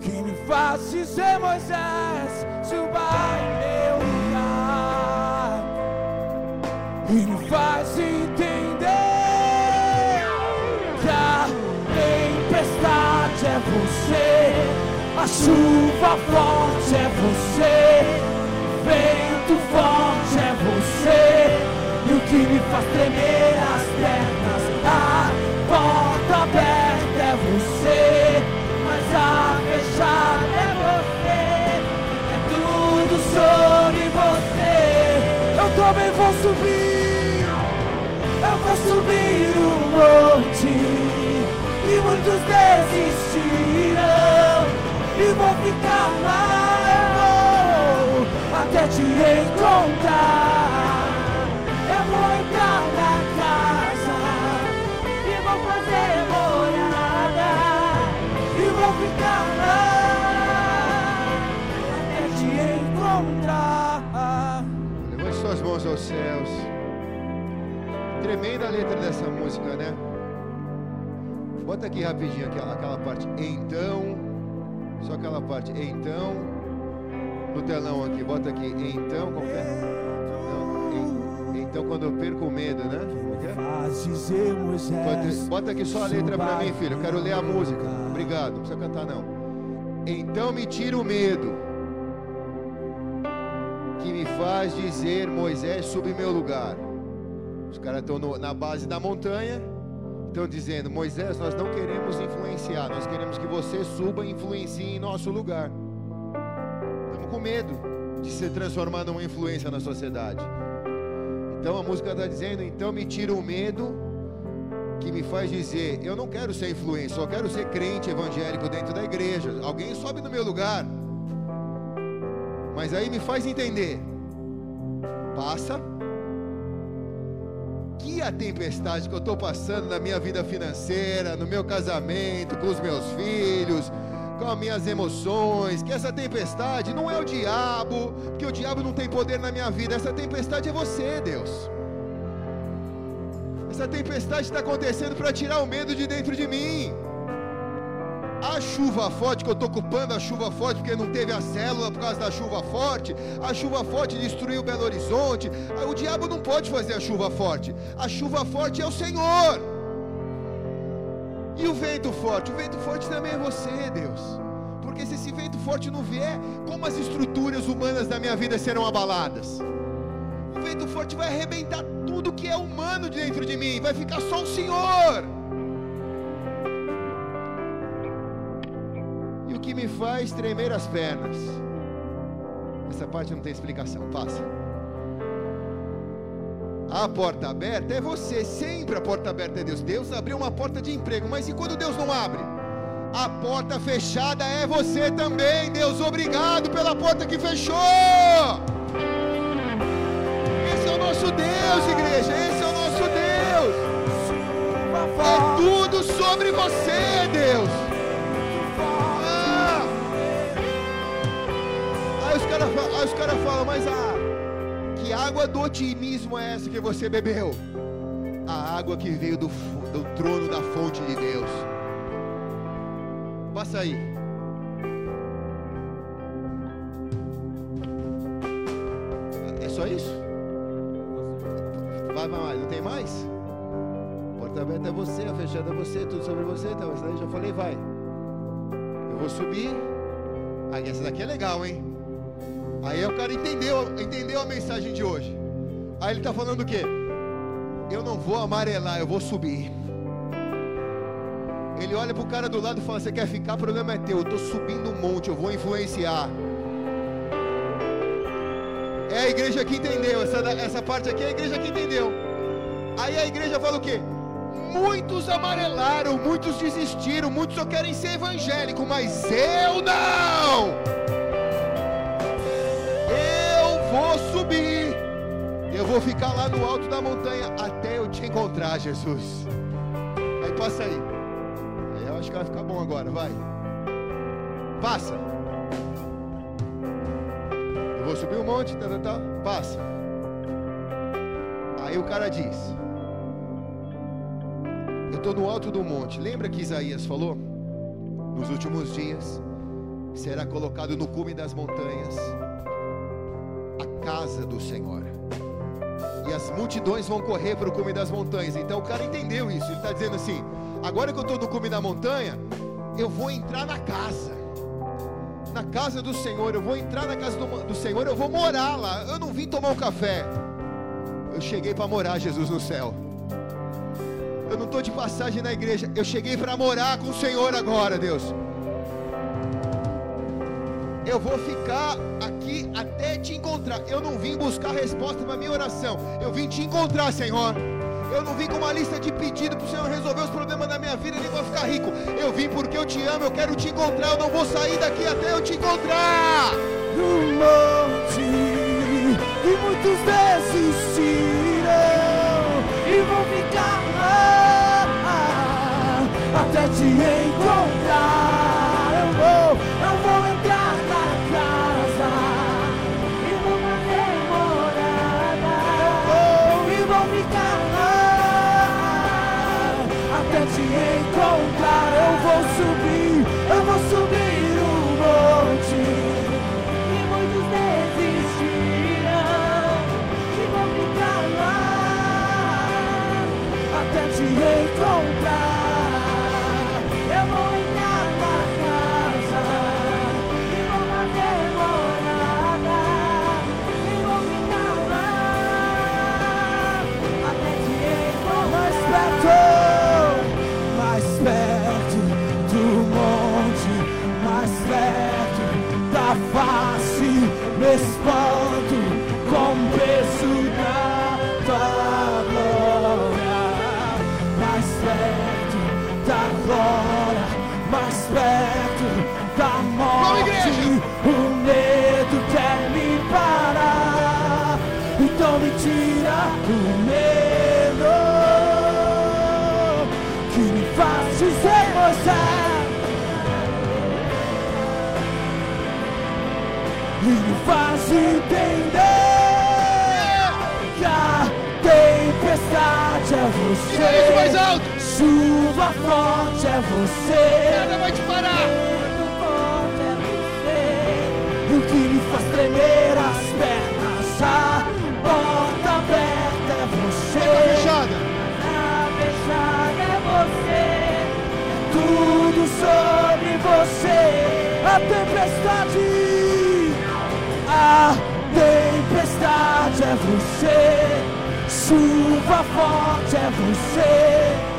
que me faz dizer Moisés, suba em meu lugar e me faz entender que a tempestade é você, a chuva forte é você, vento forte é você, e o que me faz tremer as pernas, mas a fechada é você, é tudo sobre você. Eu também vou subir, eu vou subir o monte, e muitos desistirão, e vou ficar lá, eu vou até te encontrar. Mãos aos céus. Tremenda a letra dessa música, né? Bota aqui rapidinho aquela, aquela parte. Então. Só aquela parte. Então. No telão aqui. Bota aqui. Então. Que é? Então quando eu perco o medo, né? É? Moisés. Bota, aqui só a letra pra mim, filho. Eu quero ler a música. Obrigado. Não precisa cantar, não. Então me tira o medo faz dizer, Moisés, sube meu lugar. Os caras estão na base da montanha, estão dizendo, Moisés, nós não queremos influenciar, nós queremos que você suba e influencie em nosso lugar. Estamos com medo de se transformar numa influência na sociedade. Então a música está dizendo, então me tira o medo que me faz dizer, eu não quero ser influência, só quero ser crente evangélico dentro da igreja. Alguém sobe no meu lugar. Mas aí me faz entender. Passa. Que a tempestade que eu estou passando na minha vida financeira, no meu casamento, com os meus filhos, com as minhas emoções, que essa tempestade não é o diabo, porque o diabo não tem poder na minha vida, essa tempestade é você, Deus. Essa tempestade está acontecendo para tirar o medo de dentro de mim. A chuva forte, que eu estou culpando a chuva forte porque não teve a célula por causa da chuva forte. A chuva forte destruiu Belo Horizonte. O diabo não pode fazer a chuva forte. A chuva forte é o Senhor. E o vento forte? O vento forte também é você, Deus. Porque se esse vento forte não vier, como as estruturas humanas da minha vida serão abaladas? O vento forte vai arrebentar tudo que é humano de dentro de mim. Vai ficar só o Senhor. Que me faz tremer as pernas? Essa parte não tem explicação, passa. A porta aberta é você, sempre a porta aberta é Deus. Deus abriu uma porta de emprego, mas e quando Deus não abre? A porta fechada é você também, Deus. Obrigado pela porta que fechou. Esse é o nosso Deus, igreja. Esse é o nosso Deus. É tudo sobre você, Deus. Aí os caras falam, cara mas a que água do otimismo é essa que você bebeu? A água que veio do, do trono da fonte de Deus. Passa aí. É só isso? Vai, vai, vai. Não tem mais? Porta aberta é você, a fechada é você, tudo sobre você. Então, essa daí já falei, vai. Eu vou subir. Aí essa daqui é legal, hein? Aí o cara entendeu, entendeu a mensagem de hoje. Aí ele está falando o quê? Eu não vou amarelar, eu vou subir. Ele olha pro cara do lado e fala: Você quer ficar? O problema é teu. Eu tô subindo um monte, eu vou influenciar. É a igreja que entendeu. Essa, essa parte aqui é a igreja que entendeu. Aí a igreja fala o quê? Muitos amarelaram, muitos desistiram, muitos só querem ser evangélico, mas eu não! Vou subir, eu vou ficar lá no alto da montanha até eu te encontrar, Jesus. Aí passa aí. Eu acho que vai ficar bom agora, vai. Passa. Eu vou subir um monte, tá, tá, tá. Passa. Aí o cara diz: Eu estou no alto do monte. Lembra que Isaías falou? Nos últimos dias será colocado no cume das montanhas casa do Senhor. E as multidões vão correr para o cume das montanhas. Então o cara entendeu isso. Ele está dizendo assim: agora que eu estou no cume da montanha, eu vou entrar na casa. Na casa do Senhor, eu vou entrar na casa do, do Senhor, eu vou morar lá. Eu não vim tomar um café. Eu cheguei para morar, Jesus, no céu. Eu não estou de passagem na igreja. Eu cheguei para morar com o Senhor agora, Deus. Eu vou ficar aqui até te encontrar. Eu não vim buscar resposta para minha oração. Eu vim te encontrar, Senhor. Eu não vim com uma lista de pedido para o Senhor resolver os problemas da minha vida e nem vou ficar rico. Eu vim porque eu te amo, eu quero te encontrar. Eu não vou sair daqui até eu te encontrar. no monte e muitos desistirão e vão ficar lá até te encontrar. Me entender que a tempestade é Isso mais você, alto. chuva forte é você, Nada vai te parar. é você, o que me faz tremer as pernas, a porta aberta é Boca você, fechada. a fechada é você, tudo sobre você, a tempestade. Tempestade é você, chuva forte é você,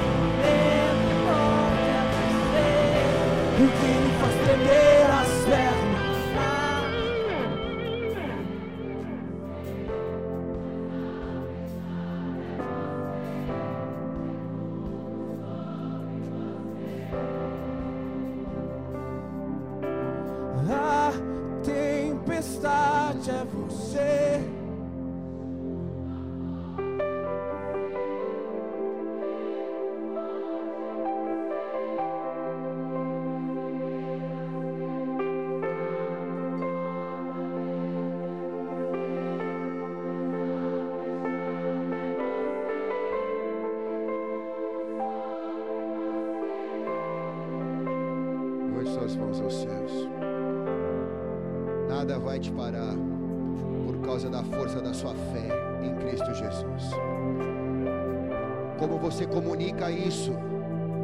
te parar por causa da força da sua fé em Cristo Jesus. Como você comunica isso,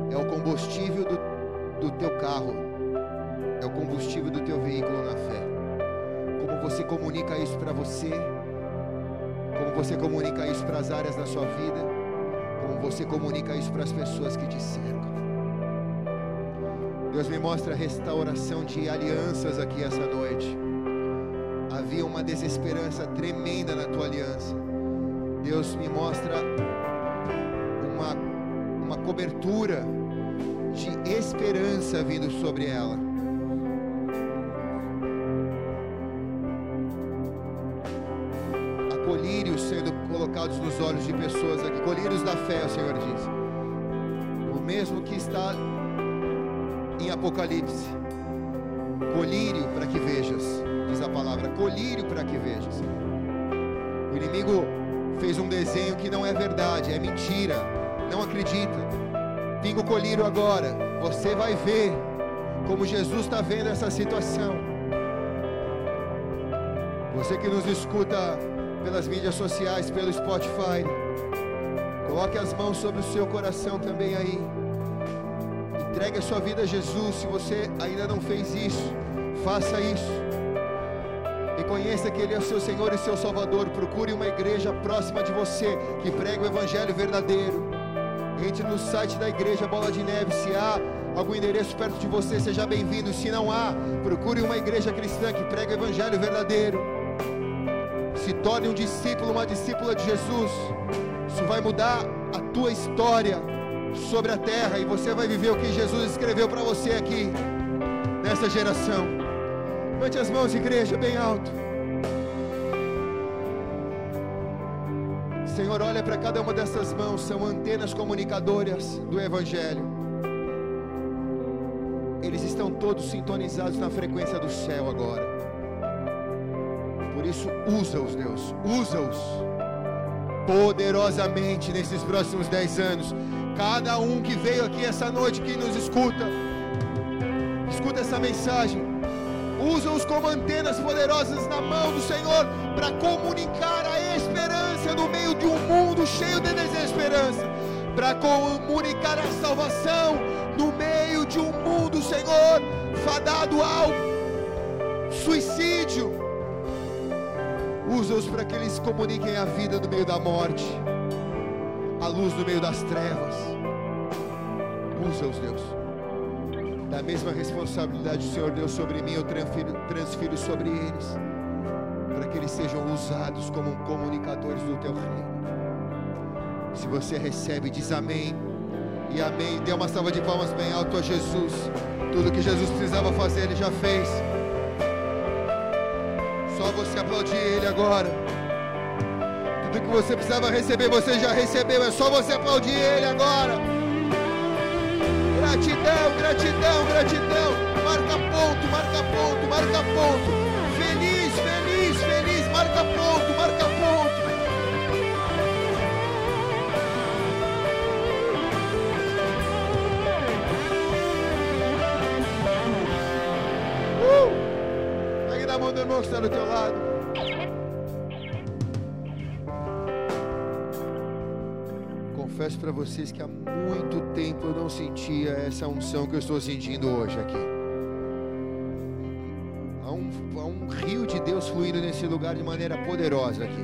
é o combustível do, do teu carro, é o combustível do teu veículo na fé. Como você comunica isso para você, como você comunica isso para as áreas da sua vida, como você comunica isso para as pessoas que te cercam. Deus me mostra a restauração de alianças aqui essa noite. Havia uma desesperança tremenda na tua aliança. Deus me mostra uma, uma cobertura de esperança vindo sobre ela. Há colírios sendo colocados nos olhos de pessoas aqui, colírios da fé, o Senhor diz. O mesmo que está em Apocalipse. Colírio para que vejas. O inimigo fez um desenho que não é verdade, é mentira, não acredita. Pinga o colírio agora, você vai ver como Jesus está vendo essa situação. Você que nos escuta pelas mídias sociais, pelo Spotify, coloque as mãos sobre o seu coração também aí. Entregue a sua vida a Jesus. Se você ainda não fez isso, faça isso. Reconheça que Ele é o seu Senhor e seu Salvador. Procure uma igreja próxima de você que prega o Evangelho verdadeiro. Entre no site da igreja Bola de Neve. Se há algum endereço perto de você, seja bem-vindo. Se não há, procure uma igreja cristã que prega o Evangelho verdadeiro. Se torne um discípulo, uma discípula de Jesus. Isso vai mudar a tua história sobre a terra e você vai viver o que Jesus escreveu para você aqui nessa geração. Levante as mãos, igreja, bem alto. Senhor, olha para cada uma dessas mãos, são antenas comunicadoras do Evangelho. Eles estão todos sintonizados na frequência do céu agora. Por isso, usa-os, Deus, usa-os poderosamente nesses próximos dez anos. Cada um que veio aqui essa noite, que nos escuta, escuta essa mensagem. Usa-os como antenas poderosas na mão do Senhor para comunicar a esperança no meio de um mundo cheio de desesperança, para comunicar a salvação no meio de um mundo, Senhor, fadado ao suicídio. Usa-os para que eles comuniquem a vida no meio da morte, a luz no meio das trevas. Usa-os, Deus. Da mesma responsabilidade o Senhor deu sobre mim, eu transfiro, transfiro sobre eles, para que eles sejam usados como comunicadores do teu reino. Se você recebe, diz amém e amém. Dê uma salva de palmas bem alto a Jesus. Tudo que Jesus precisava fazer, Ele já fez. Só você aplaudir Ele agora. Tudo que você precisava receber, você já recebeu. É só você aplaudir Ele agora. Gratidão, gratidão, gratidão. Marca ponto, marca ponto, marca ponto. Feliz, feliz, feliz. Marca ponto, marca ponto. Uh! Pegue na mão do irmão que está do teu lado. Confesso para vocês que há muito tempo eu não sentia essa unção que eu estou sentindo hoje aqui. Há um, há um rio de Deus fluindo nesse lugar de maneira poderosa aqui.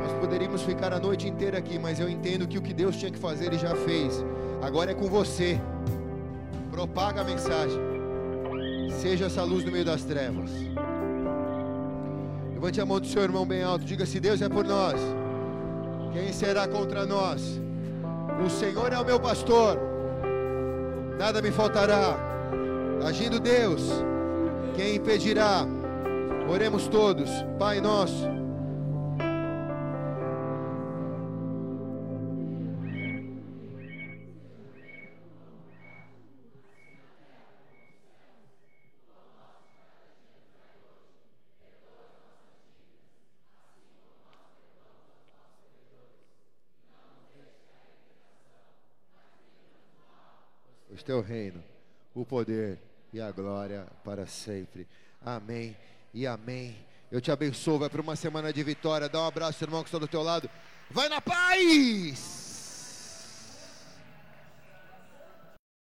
Nós poderíamos ficar a noite inteira aqui, mas eu entendo que o que Deus tinha que fazer, Ele já fez. Agora é com você. Propaga a mensagem. Seja essa luz no meio das trevas. Levante a mão do seu irmão bem alto. Diga: se Deus é por nós, quem será contra nós? O Senhor é o meu pastor, nada me faltará. Agindo Deus, quem impedirá? Oremos todos, Pai nosso. Teu reino, o poder e a glória para sempre. Amém e amém. Eu te abençoo. Vai para uma semana de vitória. Dá um abraço, irmão, que está do teu lado. Vai na paz!